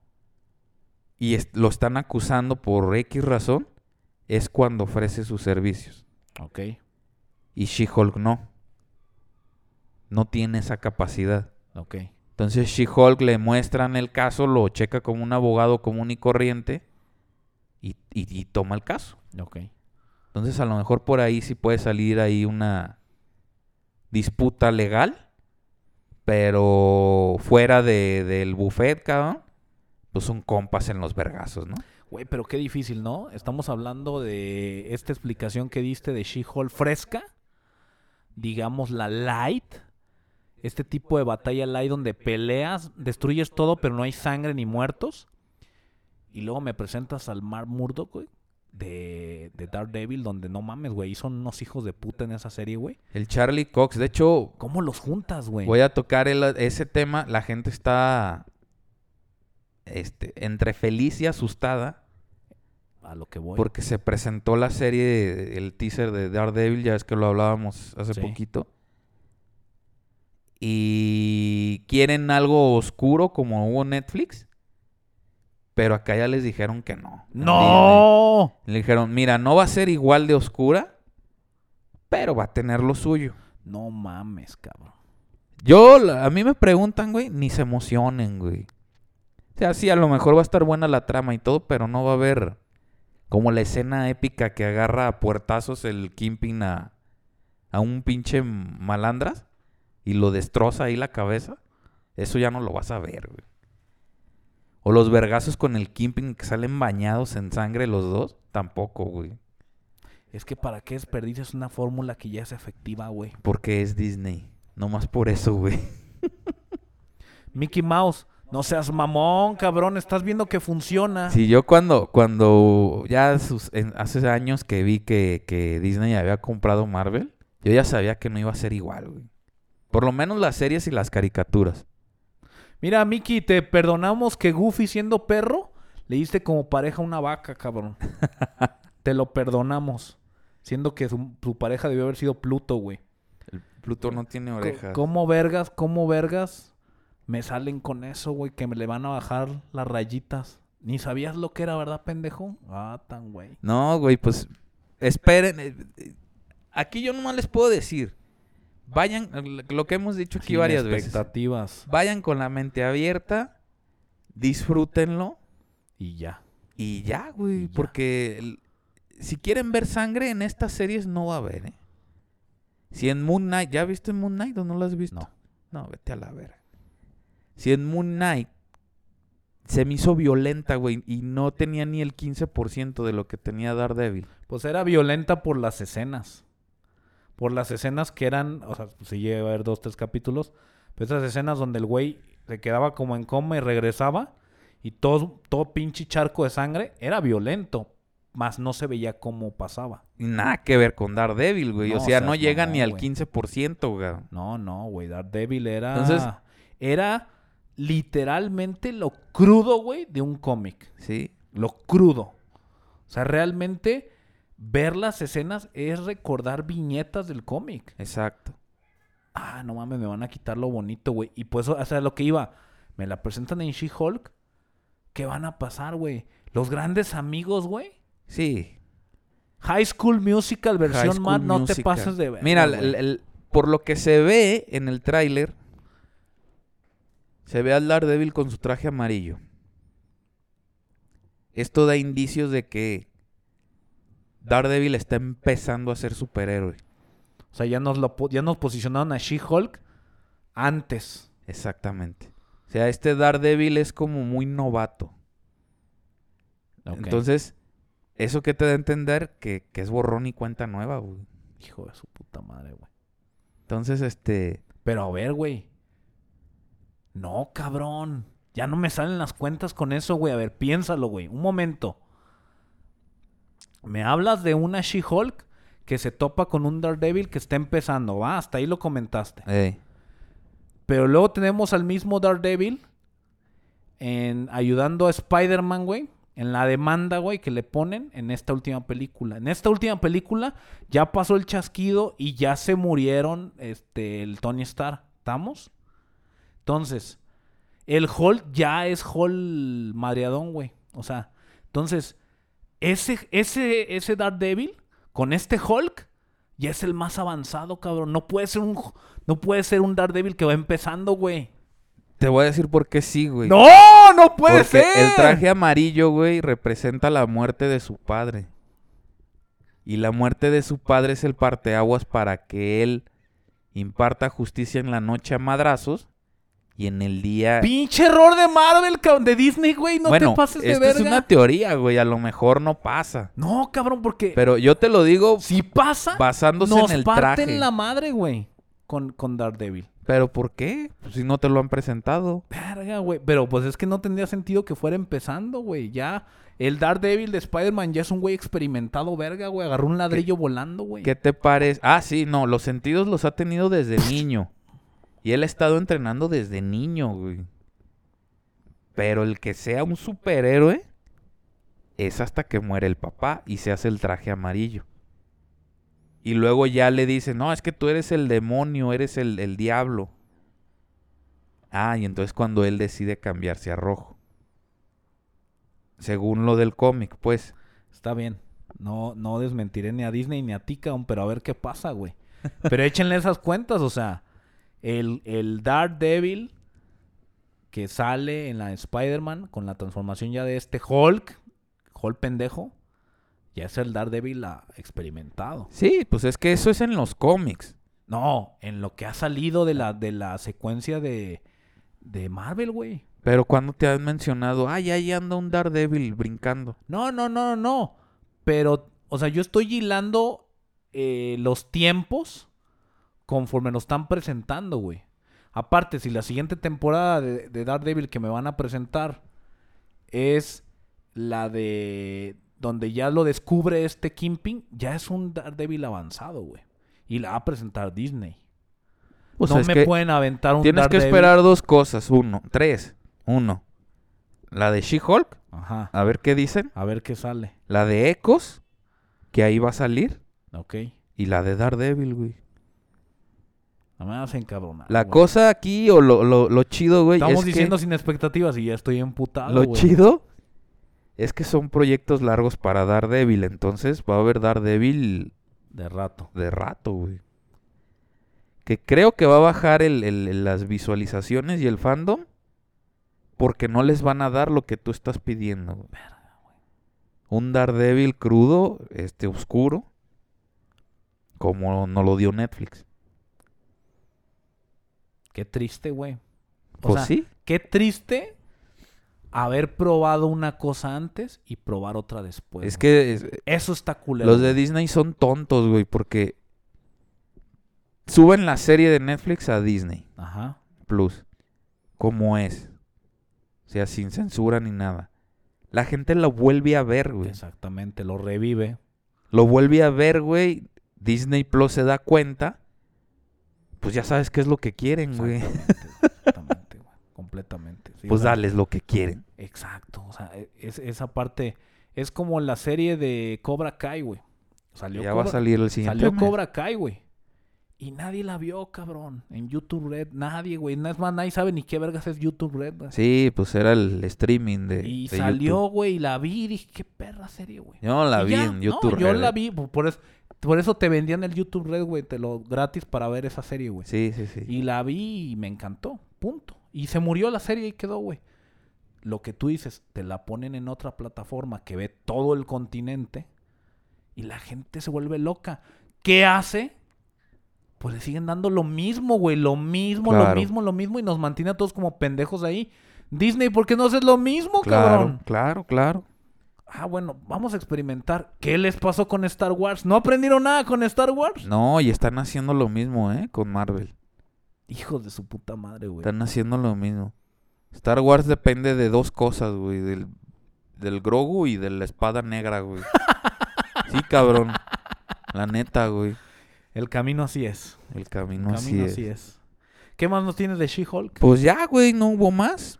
y es- lo están acusando por X razón, es cuando ofrece sus servicios. Ok. Y She-Hulk no. No tiene esa capacidad. Ok. Entonces She-Hulk le muestran el caso, lo checa como un abogado común y corriente y, y- y toma el caso. Ok. Entonces a lo mejor por ahí sí puede salir ahí una disputa legal, pero fuera de, del buffet, cabrón, pues son compas en los vergazos, ¿no? Güey, pero qué difícil, ¿no? Estamos hablando de esta explicación que diste de She-Hulk fresca. Digamos la light. Este tipo de batalla light donde peleas, destruyes todo, pero no hay sangre ni muertos. Y luego me presentas al Mark Murdock, güey. De, de Daredevil, donde no mames, güey. Son unos hijos de puta en esa serie, güey. El Charlie Cox, de hecho, ¿Cómo los juntas, güey? voy a tocar el- ese tema, la gente está este, entre feliz y asustada A lo que voy. porque se presentó la serie, el teaser de Daredevil, ya es que lo hablábamos hace Sí. poquito. Y quieren algo oscuro como hubo Netflix. Pero acá ya les dijeron que no. ¡No! Le dijeron, mira, no va a ser igual de oscura. pero va a tener lo suyo. No mames, cabrón. Yo, a mí me preguntan, güey, ni se emocionen, güey. Sea, sí, a lo mejor va a estar buena la trama y todo, pero no va a haber como la escena épica que agarra a puertazos el Kimping a, a un pinche malandras y lo destroza ahí la cabeza. Eso ya no lo vas a ver, güey. O los vergazos con el Kimping que salen bañados en sangre los dos, tampoco, güey. Es que para qué desperdicias una fórmula que ya es efectiva, güey. Porque es Disney. No más por eso, güey. Mickey Mouse, no seas mamón, cabrón. Estás viendo que funciona. Sí, yo cuando, cuando ya sus- en- hace años que vi que, que Disney había comprado Marvel, yo ya sabía que no iba a ser igual, güey. Por lo menos las series y las caricaturas. Mira, Mickey, te perdonamos que Goofy siendo perro le diste como pareja una vaca, cabrón. te lo perdonamos. Siendo que su, su pareja debió haber sido Pluto, güey. El Pluto no tiene orejas. ¿Cómo vergas, cómo vergas me salen con eso, güey? Que me le van a bajar las rayitas. Ni sabías lo que era, ¿verdad, pendejo? Ah, tan güey. No, güey, pues esperen. eh, eh, Aquí yo nomás les puedo decir. Vayan, lo que hemos dicho aquí Sin varias veces. expectativas. Vayan con la mente abierta, disfrútenlo Y ya. y ya, güey. Y ya. Porque si quieren ver sangre en estas series no va a haber, ¿eh? Si en Moon Knight, ¿ya viste Moon Knight o no lo has visto? No. No, vete a la verga. Si en Moon Knight se me hizo violenta, güey, y no tenía ni el 15% de lo que tenía Daredevil. Pues era violenta por las escenas. Por las escenas que eran, o sea, si llega a haber dos, tres capítulos, pero esas escenas donde el güey se quedaba como en coma y regresaba y todo, todo pinche charco de sangre era violento, más no se veía cómo pasaba. Nada que ver con Daredevil, güey. o sea, no llega ni al güey. 15%, güey. No, no, güey, Daredevil era... Entonces- Era literalmente lo crudo, güey, de un cómic. Sí. Lo crudo. O sea, realmente ver las escenas es recordar viñetas del cómic. Exacto. Ah, no mames, me van a quitar lo bonito, güey. Y pues, o sea, lo que iba, me la presentan en She-Hulk. ¿Qué van a pasar, güey? Los grandes amigos, güey. Sí. High School Musical versión School más, no te pases de ver. Mira, el- el- por lo que se ve en el tráiler, se ve al Daredevil con su traje amarillo. Esto da indicios de que Daredevil está empezando a ser superhéroe. O sea, ya nos, lo, ya nos posicionaron a She-Hulk antes. Exactamente. O sea, este Daredevil es como muy novato. Entonces, eso que te da a entender que, que es borrón y cuenta nueva, güey. Hijo de su puta madre, güey. Entonces, este... Pero a ver, güey. No, cabrón. Ya no me salen las cuentas con eso, güey. A ver, piénsalo, güey. Un momento. Me hablas de una She-Hulk que se topa con un Daredevil que está empezando, ¿va? Hasta ahí lo comentaste. Pero luego tenemos al mismo Daredevil en ayudando a Spider-Man, güey. En la demanda, güey, que le ponen en esta última película. En esta última película ya pasó el chasquido y ya se murieron este, el Tony Stark. ¿Estamos? Entonces, el Hulk ya es Hulk madreadón, güey. O sea, entonces, ese, ese, ese Daredevil con este Hulk ya es el más avanzado, cabrón. No puede ser un, no puede ser un Daredevil que va empezando, güey. te voy a decir por qué sí, güey. ¡No! ¡No puede Porque ser! el traje amarillo, güey, representa la muerte de su padre. Y la muerte de su padre es el parteaguas para que él imparta justicia en la noche a madrazos y en el día... Pinche error de Marvel, cabrón. De Disney, güey. No bueno, te pases de esto verga. es una teoría, güey, a lo mejor no pasa. No, cabrón, porque Pero yo te lo digo si pasa, basándose nos en el parten traje. la madre, güey. Con, con Daredevil. ¿Pero por qué? Pues si no te lo han presentado. Verga, güey. Pero pues es que no tendría sentido que fuera empezando, güey. Ya el Daredevil de Spider-Man ya es un güey experimentado, verga, güey. Agarró un ladrillo volando, güey. ¿Qué te parece? Ah, sí, no, los sentidos los ha tenido desde niño. Y él ha estado entrenando desde niño, güey. Pero el que sea un superhéroe es hasta que muere el papá y se hace el traje amarillo. Y luego ya le dicen, no, es que tú eres el demonio, eres el, el diablo. Ah, y entonces cuando él decide cambiarse a rojo. Según lo del cómic, pues. Está bien. No, no desmentiré ni a Disney ni a ti, cabrón, pero a ver qué pasa, güey. Pero échenle esas cuentas, o sea, el, el Daredevil que sale en la Spider-Man con la transformación ya de este Hulk, Hulk pendejo, ya es el Daredevil ah, experimentado. Sí, pues es que eso es en los cómics. No, en lo que ha salido de la, de la secuencia de, de Marvel, güey. Pero cuando te han mencionado, ay, ahí anda un Daredevil brincando. No, no, no, no. Pero, o sea, yo estoy hilando eh, los tiempos conforme nos están presentando, güey. Aparte, si la siguiente temporada de, de Daredevil que me van a presentar es la de donde ya lo descubre este Kimping, ya es un Daredevil avanzado, güey. Y la va a presentar Disney. Pues no me pueden aventar un Tienes que esperar dos cosas. Uno, tres. Uno. La de She-Hulk, Ajá. a ver qué dicen. A ver qué sale. La de Ecos, que ahí va a salir. Ok. Y la de Daredevil, güey. No me encabronar. La güey. cosa aquí, o lo, lo, lo chido, güey, Estamos es diciendo que sin expectativas y ya estoy emputado, lo güey. chido es que son proyectos largos para Daredevil. Entonces va a haber Daredevil De rato. de rato, güey. Que creo que va a bajar el- el- las visualizaciones y el fandom. Porque no les van a dar lo que tú estás pidiendo. güey. Un Daredevil crudo, este oscuro. Como nos lo dio Netflix. Qué triste, güey. O Pues sea, sí. Qué triste haber probado una cosa antes y probar otra después. es güey. que es- Eso está culero. los de Disney son tontos, güey. Porque suben la serie de Netflix a Disney Ajá. Plus. Como es. O sea, sin censura ni nada. La gente lo vuelve a ver, güey. Exactamente. Lo revive. Lo vuelve a ver, güey. Disney Plus se da cuenta. Pues ya sabes qué es lo que quieren, güey. Exactamente, güey. Completamente. Sí, Pues sea, dales lo que quieren. Exacto. O sea, e- es- esa parte es como la serie de Cobra Kai, güey. Salió ya va a salir el siguiente Salió mes. Cobra Kai, güey. Y nadie la vio, cabrón. En YouTube Red. Nadie, güey. No es más, nadie sabe ni qué vergas es YouTube Red. güey. Sí, pues era el streaming de, y de salió, YouTube. güey, y la vi y dije, qué perra serie, güey. Yo la Y vi ya, en no, YouTube. yo Red, la eh. vi, por eso, por eso te vendían el YouTube Red, güey, te lo gratis para ver esa serie, güey. Sí, sí, sí. Y la vi y me encantó, punto. Y se murió la serie y quedó, güey. Lo que tú dices, te la ponen en otra plataforma que ve todo el continente y la gente se vuelve loca. ¿Qué hace? Pues le siguen dando lo mismo, güey, lo mismo, lo mismo, lo mismo y nos mantiene a todos como pendejos ahí. Disney, ¿por qué no haces lo mismo, claro, cabrón? claro, claro. Ah, bueno, vamos a experimentar. ¿Qué les pasó con Star Wars? ¿No aprendieron nada con Star Wars? No, y están haciendo lo mismo, ¿eh? Con Marvel. Hijos de su puta madre, güey. Están haciendo lo mismo. Star Wars depende de dos cosas, güey. Del, del Grogu y de la espada negra, güey. Sí, cabrón. La neta, güey. El camino así es. El El camino, así, es. así es. ¿Qué más nos tienes de She-Hulk? Pues ya, güey, no hubo más.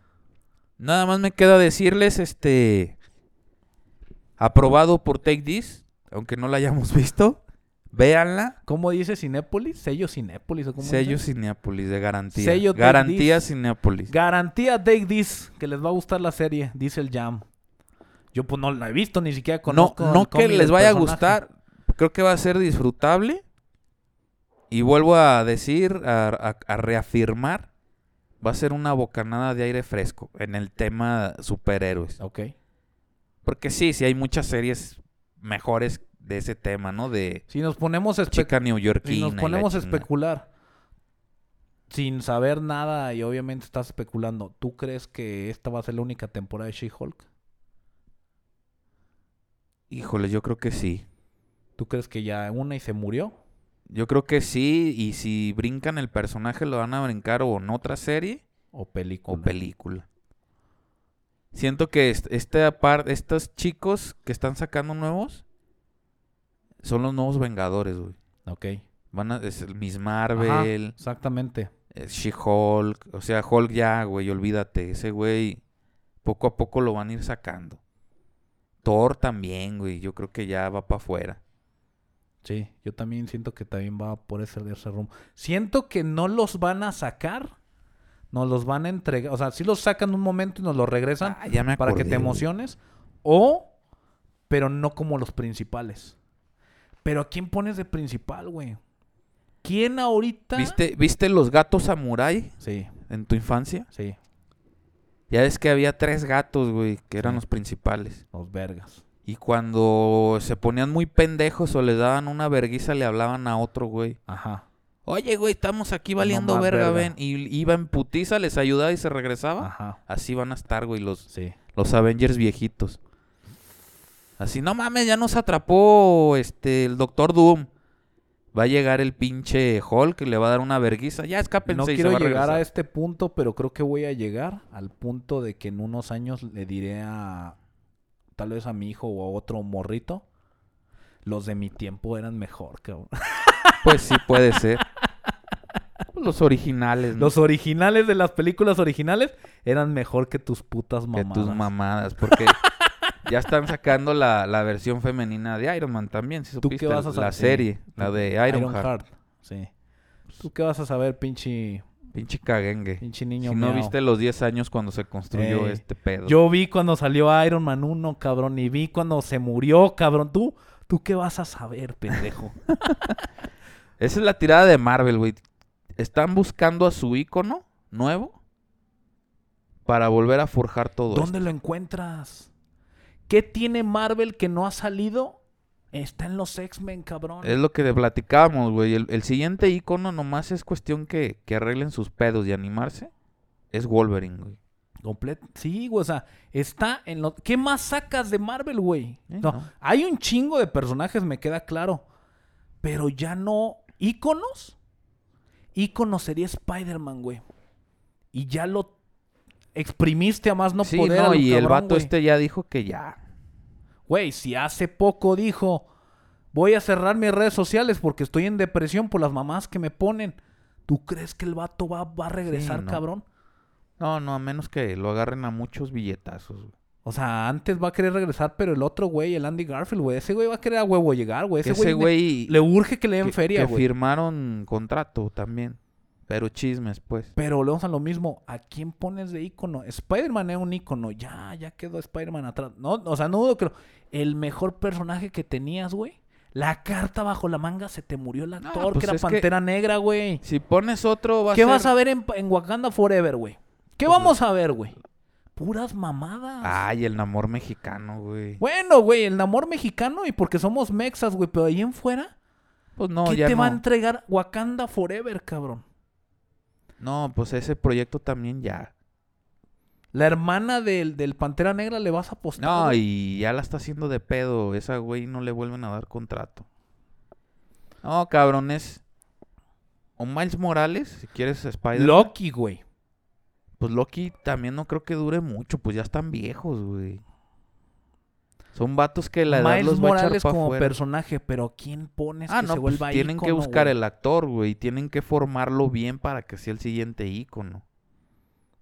Nada más me queda decirles, este... Aprobado por Take This, aunque no la hayamos visto. Véanla. ¿Cómo dice Cinépolis? Sello Cinépolis. ¿o cómo Sello dice? Cineápolis, de garantía. Sello Take garantía This. Garantía Take This, que les va a gustar la serie, dice el Jam. Yo pues no la he visto, ni siquiera No, conozco. el no que les vaya a gustar. Creo que va a ser disfrutable. Y vuelvo a decir, a, a- a reafirmar, va a ser una bocanada de aire fresco en el tema superhéroes. Ok. Porque sí, sí hay muchas series mejores de ese tema, ¿no? De Si nos ponemos chica si neoyorquina. nos y la ponemos a especular sin saber nada y obviamente estás especulando, ¿tú crees que esta va a ser la única temporada de She-Hulk? Híjole, yo creo que sí. ¿Tú crees que ya una y se murió? Yo creo que sí. Y si brincan el personaje, lo van a brincar o en otra serie ¿O película? o película. Siento que est- esta par- estos chicos que están sacando nuevos son los nuevos Vengadores, güey. Ok. Van a es el Miss Ajá, Marvel, exactamente. es She-Hulk, o sea, Hulk ya, güey, olvídate, ese güey poco a poco lo van a ir sacando. Thor también, güey, yo creo que ya va para afuera. Sí, yo también siento que también va por ese, ese rumbo. Siento que no los van a sacar, nos los van a entregar, o sea, sí los sacan un momento y nos los regresan Ah, ya me para que te emociones, o pero no como los principales. Pero ¿a quién pones de principal, güey? ¿Quién ahorita? ¿Viste, ¿Viste los gatos samurai Sí, en tu infancia? sí, Ya ves que había tres gatos, güey, que eran Sí. los principales. los vergas. Y cuando se ponían muy pendejos o les daban una verguiza, le hablaban a otro, güey. Ajá. Oye, güey, estamos aquí valiendo verga, verga. ven. Y iba en putiza, les ayudaba y se regresaba. Ajá. Así van a estar, güey, los, Sí. los Avengers viejitos. Así, no mames, ya nos atrapó este el Doctor Doom. Va a llegar el pinche Hulk, le va a dar una verguiza. Ya escápense No quiero llegar a este punto, pero creo que voy a llegar al punto de que en unos años le diré a tal vez a mi hijo o a otro morrito, los de mi tiempo eran mejor, cabrón. Pues sí, puede ser. Los originales, ¿no? Los originales de las películas originales eran mejor que tus putas que mamadas. tus mamadas. Porque ya están sacando la, la versión femenina de Iron Man también. Si ¿Tú supiste qué vas a la serie, la de Iron, Heart. Heart. Sí. ¿Tú qué vas a saber, pinche, Pinche caguengue. pinche niño Si no viste los 10 años cuando se construyó Ey, este pedo. Yo vi cuando salió Iron Man 1, cabrón, y vi cuando se murió, cabrón. ¿Tú, tú qué vas a saber, pendejo? Esa es la tirada de Marvel, güey. Están buscando a su ícono nuevo para volver a forjar todo ¿Dónde lo encuentras? ¿Qué tiene Marvel que no ha salido? Está en los X-Men, cabrón. Es lo que platicábamos, güey. El, el siguiente ícono nomás es cuestión que, que arreglen sus pedos y animarse. Es Wolverine, güey. Sí, güey, o sea, está en lo... ¿Qué más sacas de Marvel, güey? Eh, no, no. hay un chingo de personajes, me queda claro. Pero ya no... ¿Íconos? Ícono sería Spider-Man, güey. Y ya lo exprimiste a más no sí, poder. no, y el vato güey. este ya dijo que ya. Güey, si hace poco dijo, voy a cerrar mis redes sociales porque estoy en depresión por las mamás que me ponen. ¿Tú crees que el vato va, va a regresar, no. cabrón? No, no, a menos que lo agarren a muchos billetazos. güey. O sea, antes va a querer regresar, pero el otro güey, el Andy Garfield, güey, ese güey va a querer a huevo llegar, güey. Ese ese güey le, le urge que le den que, feria, que güey. firmaron contrato también. Pero chismes, pues. Pero volvemos a lo mismo. ¿A quién pones de ícono? Spider-Man es un ícono. Ya, ya quedó Spider-Man atrás. No, o sea, no dudo que... El mejor personaje que tenías, güey. La carta bajo la manga se te murió el actor, pues que era que- Pantera Negra, güey. Si pones otro, va ¿Qué a ser... vas a ver en, en Wakanda Forever, güey? ¿Qué Pues vamos a ver, güey? Puras mamadas. Ay, el amor mexicano, güey. Bueno, güey, el amor mexicano y porque somos mexas, güey, pero ahí en fuera, Pues no, ¿qué ya te no. va a entregar Wakanda Forever, cabrón? No, pues ese proyecto también ya. La hermana del, del Pantera Negra le vas a apostar. No, güey? y ya la está haciendo de pedo. Esa güey no le vuelven a dar contrato. No, cabrón, es... O Miles Morales, si quieres Spider. Loki, güey. Pues Loki también no creo que dure mucho, pues ya están viejos, güey. Son vatos que la edad Miles los va a echar Morales como personaje, pero ¿quién pones Ah, que no, se pues vuelva tienen que buscar güey? el actor, güey. Tienen que formarlo bien para que sea el siguiente ícono.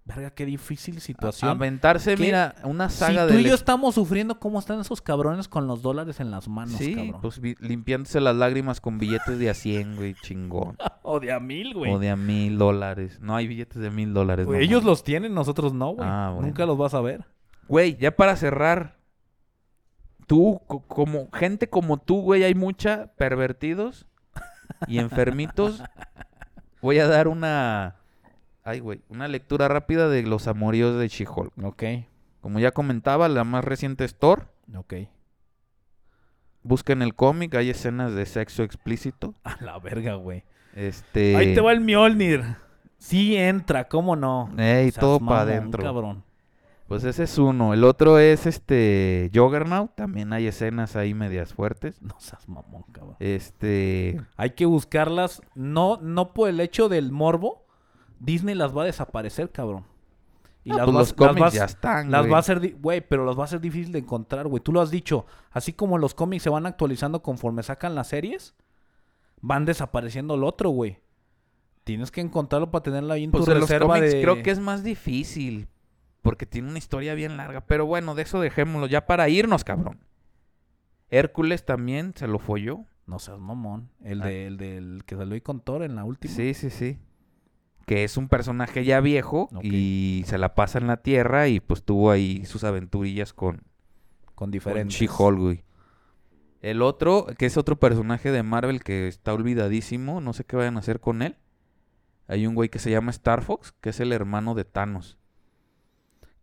Verga, qué difícil situación. Aventarse, ¿Qué? mira, una si saga tú de... y yo estamos sufriendo, ¿cómo están esos cabrones con los dólares en las manos, Sí, cabrón? pues limpiándose las lágrimas con billetes de a 100, güey, chingón. O de a mil, güey. O de a mil dólares. No hay billetes de mil dólares. Güey, no ellos los tienen, nosotros no, güey. Ah, bueno. Nunca los vas a ver. Güey, ya para cerrar. Tú, co- como gente como tú, güey, hay mucha pervertidos y enfermitos. Voy a dar una... Ay, güey, una lectura rápida de los amoríos de She-Hulk. Ok, Como ya comentaba, la más reciente es Thor. ok. Busquen el cómic, hay escenas de sexo explícito. A la verga, güey. Este... Ahí te va el Mjolnir. Sí entra, ¿cómo no? Ey, Seas todo para adentro. cabrón. Pues ese es uno. El otro es este Juggernaut. También hay escenas ahí medias fuertes. No seas mamón, cabrón. Este... Hay que buscarlas, no, no por el hecho del morbo. Disney las va a desaparecer, cabrón. Y Ah, las pues vas- los cómics las vas- ya están, Las güey. va a ser, güey, pero las va a ser difícil de encontrar, güey. Tú lo has dicho. Así como los cómics se van actualizando conforme sacan las series, van desapareciendo el otro, güey. Tienes que encontrarlo para tenerla ahí en Pues tu de los reserva cómics de... creo que es más difícil. Porque tiene una historia bien larga. Pero bueno, de eso dejémoslo ya para irnos, cabrón. Hércules también se lo folló. No seas mamón. El, Ah. de, el del que salió ahí con Thor en la última. Sí, sí, sí. Que es un personaje ya viejo y se la pasa en la tierra y pues tuvo ahí sus aventurillas con, Con Con diferentes. She-Hulk, güey. El otro, que es otro personaje de Marvel que está olvidadísimo, no sé qué vayan a hacer con él. Hay un güey que se llama Star Fox, que es el hermano de Thanos.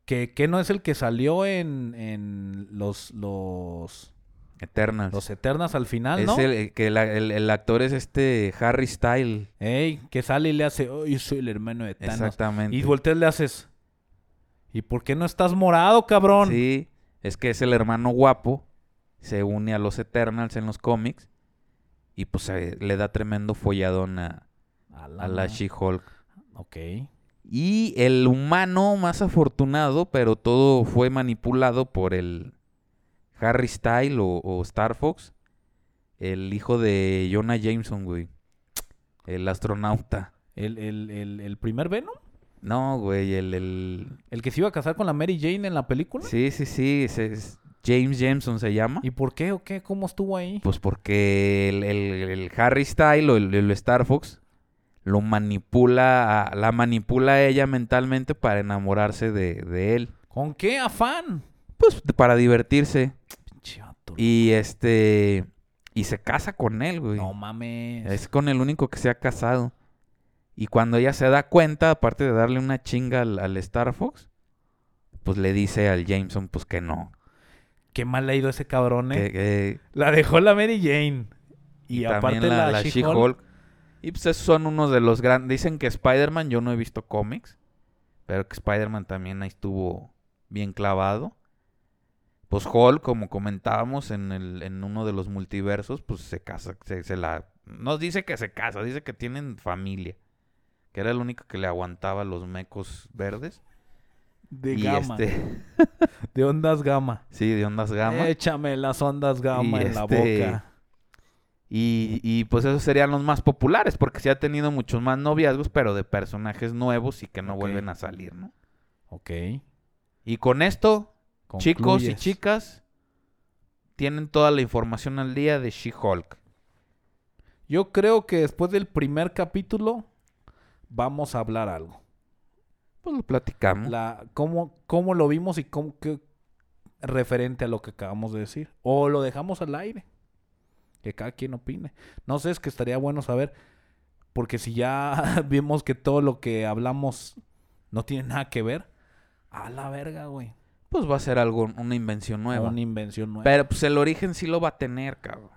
Que, que no es el que salió en, en los, los, Eternals. los Eternas al final, es ¿no? el que la- el, el actor es este Harry Style. Ey, que sale y le hace, oh, yo soy el hermano de Thanos. Exactamente. Y volteas le haces, ¿y por qué no estás morado, cabrón? Sí, es que es el hermano guapo. Se une a los Eternals en los cómics. Y pues eh, le da tremendo folladón a, la la She-Hulk. Ok. Y el humano más afortunado, pero todo fue manipulado por el Harry Style o, o Star Fox, el hijo de Jonah Jameson, güey. El astronauta. ¿El, el, el, el primer Venom? No, güey, el, el... ¿El que se iba a casar con la Mary Jane en la película? Sí, sí, sí, es James Jameson se llama. ¿Y por qué o qué? ¿Cómo estuvo ahí? Pues porque el, el- el Harry Style o el, el Star Fox lo manipula, la manipula ella mentalmente para enamorarse de, de él. ¿Con qué afán? Pues para divertirse. Y este. Y se casa con él, güey. No mames. Es con el único que se ha casado. Y cuando ella se da cuenta, aparte de darle una chinga al, al Star Fox, pues le dice al Jameson, pues que no. Qué mal le ha ido ese cabrón, ¿eh? Que, que- La dejó la Mary Jane. Y, también aparte la, She-Hulk. She-Hulk. Y pues esos son unos de los grandes. Dicen que Spider-Man, yo no he visto cómics, pero que Spider-Man también ahí estuvo bien clavado. Pues Hulk, como comentábamos en, el, en uno de los multiversos, pues se casa, se, se la... No dice que se casa, dice que tienen familia. Que era el único que le aguantaba los mecos verdes. de y gama. este... De ondas gamma. sí, de ondas gamma. Échame las ondas gamma Y en la este, boca. Y, y, pues esos serían los más populares, porque sí ha tenido muchos más noviazgos, pero de personajes nuevos y que no vuelven a salir, ¿no? Ok. Y con esto, chicos y chicas, tienen toda la información al día de She-Hulk. Yo creo que después del primer capítulo vamos a hablar algo. Pues lo platicamos. La, cómo, cómo lo vimos y cómo, qué, referente a lo que acabamos de decir. O lo dejamos al aire. Que cada quien opine. No sé, es que estaría bueno saber. Porque si ya vimos que todo lo que hablamos no tiene nada que ver. A la verga, güey. Pues va a ser algo, una invención nueva. Una invención nueva. Pero pues el origen sí lo va a tener, cabrón.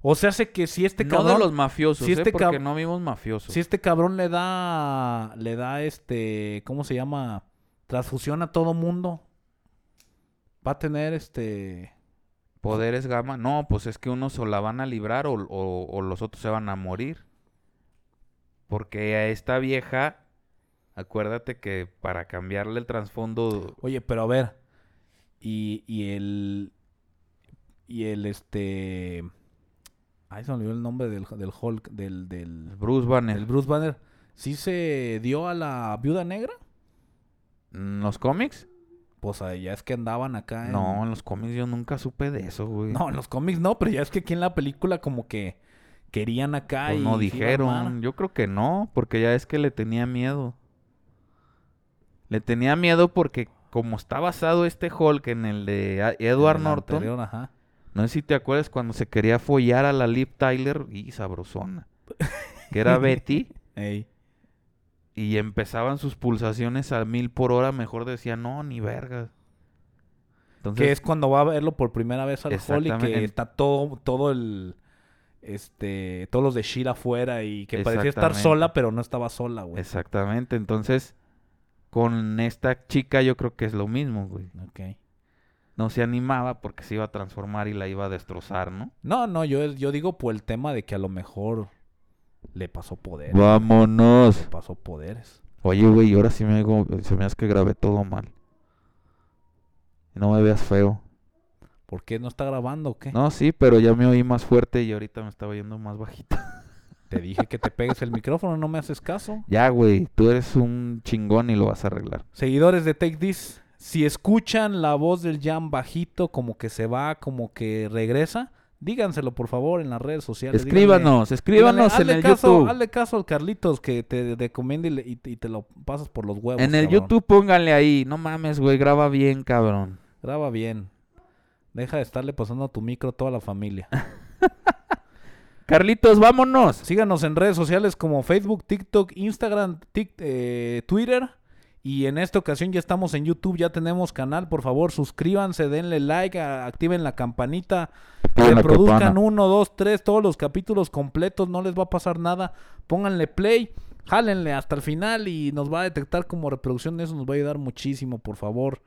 o sea, hace que si este no cabrón... de los mafiosos, si ¿eh? este porque cab- no vimos mafiosos. Si este cabrón le da, le da este, ¿cómo se llama? Transfusión a todo mundo. Va a tener este, Poderes gamma. No, pues es que unos o la van a librar o, o- o los otros se van a morir. Porque a esta vieja, acuérdate que para cambiarle el trasfondo, oye, pero a ver, y, y el, y el este, ay, se me olvidó el nombre del, del Hulk, del, del, Bruce Banner, del Bruce Banner, ¿sí se dio a la Viuda Negra? ¿en los cómics? Pues ya es que andaban acá en... No, en los cómics yo nunca supe de eso, güey. No, en los cómics no, pero ya es que aquí en la película como que querían acá Pues y no dijeron. Yo creo que no, porque ya es que le tenía miedo. Le tenía miedo porque como está basado este Hulk en el de Edward El Norton, anterior, ajá. no sé si te acuerdas cuando se quería follar a la Liv Tyler y sabrosona, que era Betty, Ey. y empezaban sus pulsaciones a mil por hora, mejor decía, no, ni vergas. Entonces, que es cuando va a verlo por primera vez al Hulk y que está todo, todo el este, todos los de Shira afuera y que parecía estar sola, pero no estaba sola, güey. exactamente, entonces, con esta chica yo creo que es lo mismo, güey. Ok. no se animaba porque se iba a transformar y la iba a destrozar, ¿no? No, no, yo, yo digo por el tema de que a lo mejor le pasó poderes. Vámonos. Le pasó poderes. Oye, güey, ahora sí me hago- se me hace que grabé todo mal. No me veas feo. ¿Por qué no está grabando o qué? No, sí, pero ya me oí más fuerte y ahorita me estaba yendo más bajito. Te dije que te pegues el micrófono, no me haces caso. Ya, güey, tú eres un chingón y lo vas a arreglar. Seguidores de Take This, si escuchan la voz del Jam bajito, como que se va, como que regresa, díganselo por favor en las redes sociales. díganle- Escríbanos, escríbanos díganle, en el caso, YouTube. Hazle caso al Carlitos que te recomienda y, te- lo pasas por los huevos. En el cabrón. YouTube pónganle ahí. No mames, güey, graba bien, cabrón. Graba bien. Deja de estarle pasando a tu micro a toda la familia. Carlitos, vámonos. Síganos en redes sociales como Facebook, TikTok, Instagram, eh, Twitter. Y en esta ocasión ya estamos en YouTube, ya tenemos canal. Por favor, suscríbanse, denle like, a- activen la campanita. Activen Reproduzcan uno, dos, tres, todos los capítulos completos, no les va a pasar nada. Pónganle play, jálenle hasta el final y nos va a detectar como reproducción. Eso nos va a ayudar muchísimo, por favor.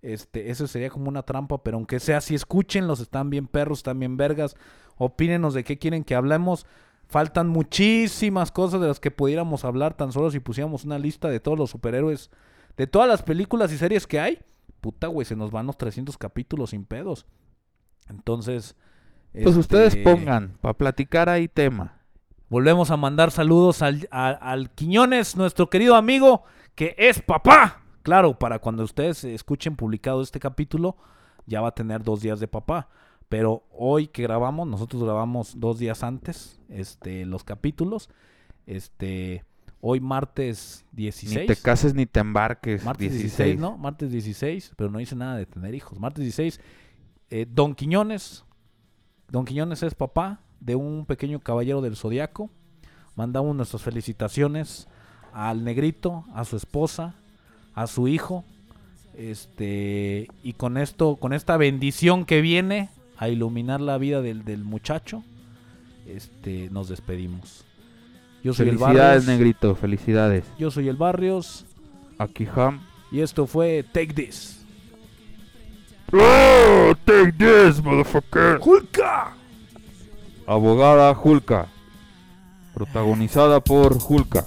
Este, eso sería como una trampa, pero aunque sea así, escúchenlos, están bien perros, están bien vergas. Opínenos de qué quieren que hablemos. Faltan muchísimas cosas de las que pudiéramos hablar tan solo si pusiéramos una lista de todos los superhéroes, de todas las películas y series que hay. Puta, güey, se nos van los 300 capítulos sin pedos. Entonces... Pues ustedes este, pongan, para platicar ahí tema. Volvemos a mandar saludos al, a- al Quiñones, nuestro querido amigo, que es papá. Claro, para cuando ustedes escuchen publicado este capítulo, ya va a tener dos días de papá. Pero hoy que grabamos, nosotros grabamos dos días antes este, los capítulos. Este, hoy martes 16. Ni te cases ni te embarques. Martes 16, 16, ¿no? Martes 16, pero no dice nada de tener hijos. Martes 16, eh, Don Quiñones. Don Quiñones es papá de un pequeño caballero del zodiaco. Mandamos nuestras felicitaciones al negrito, a su esposa, a su hijo. Este, y con esto, con esta bendición que viene a iluminar la vida del, del muchacho, este, nos despedimos. Yo soy el Felicidades, Barrios. negrito, felicidades. Yo soy el Barrios. Aquí Ham. Y esto fue Take This. Oh, take this, motherfucker. ¡Hulka! Abogada Hulka. Protagonizada por Hulka.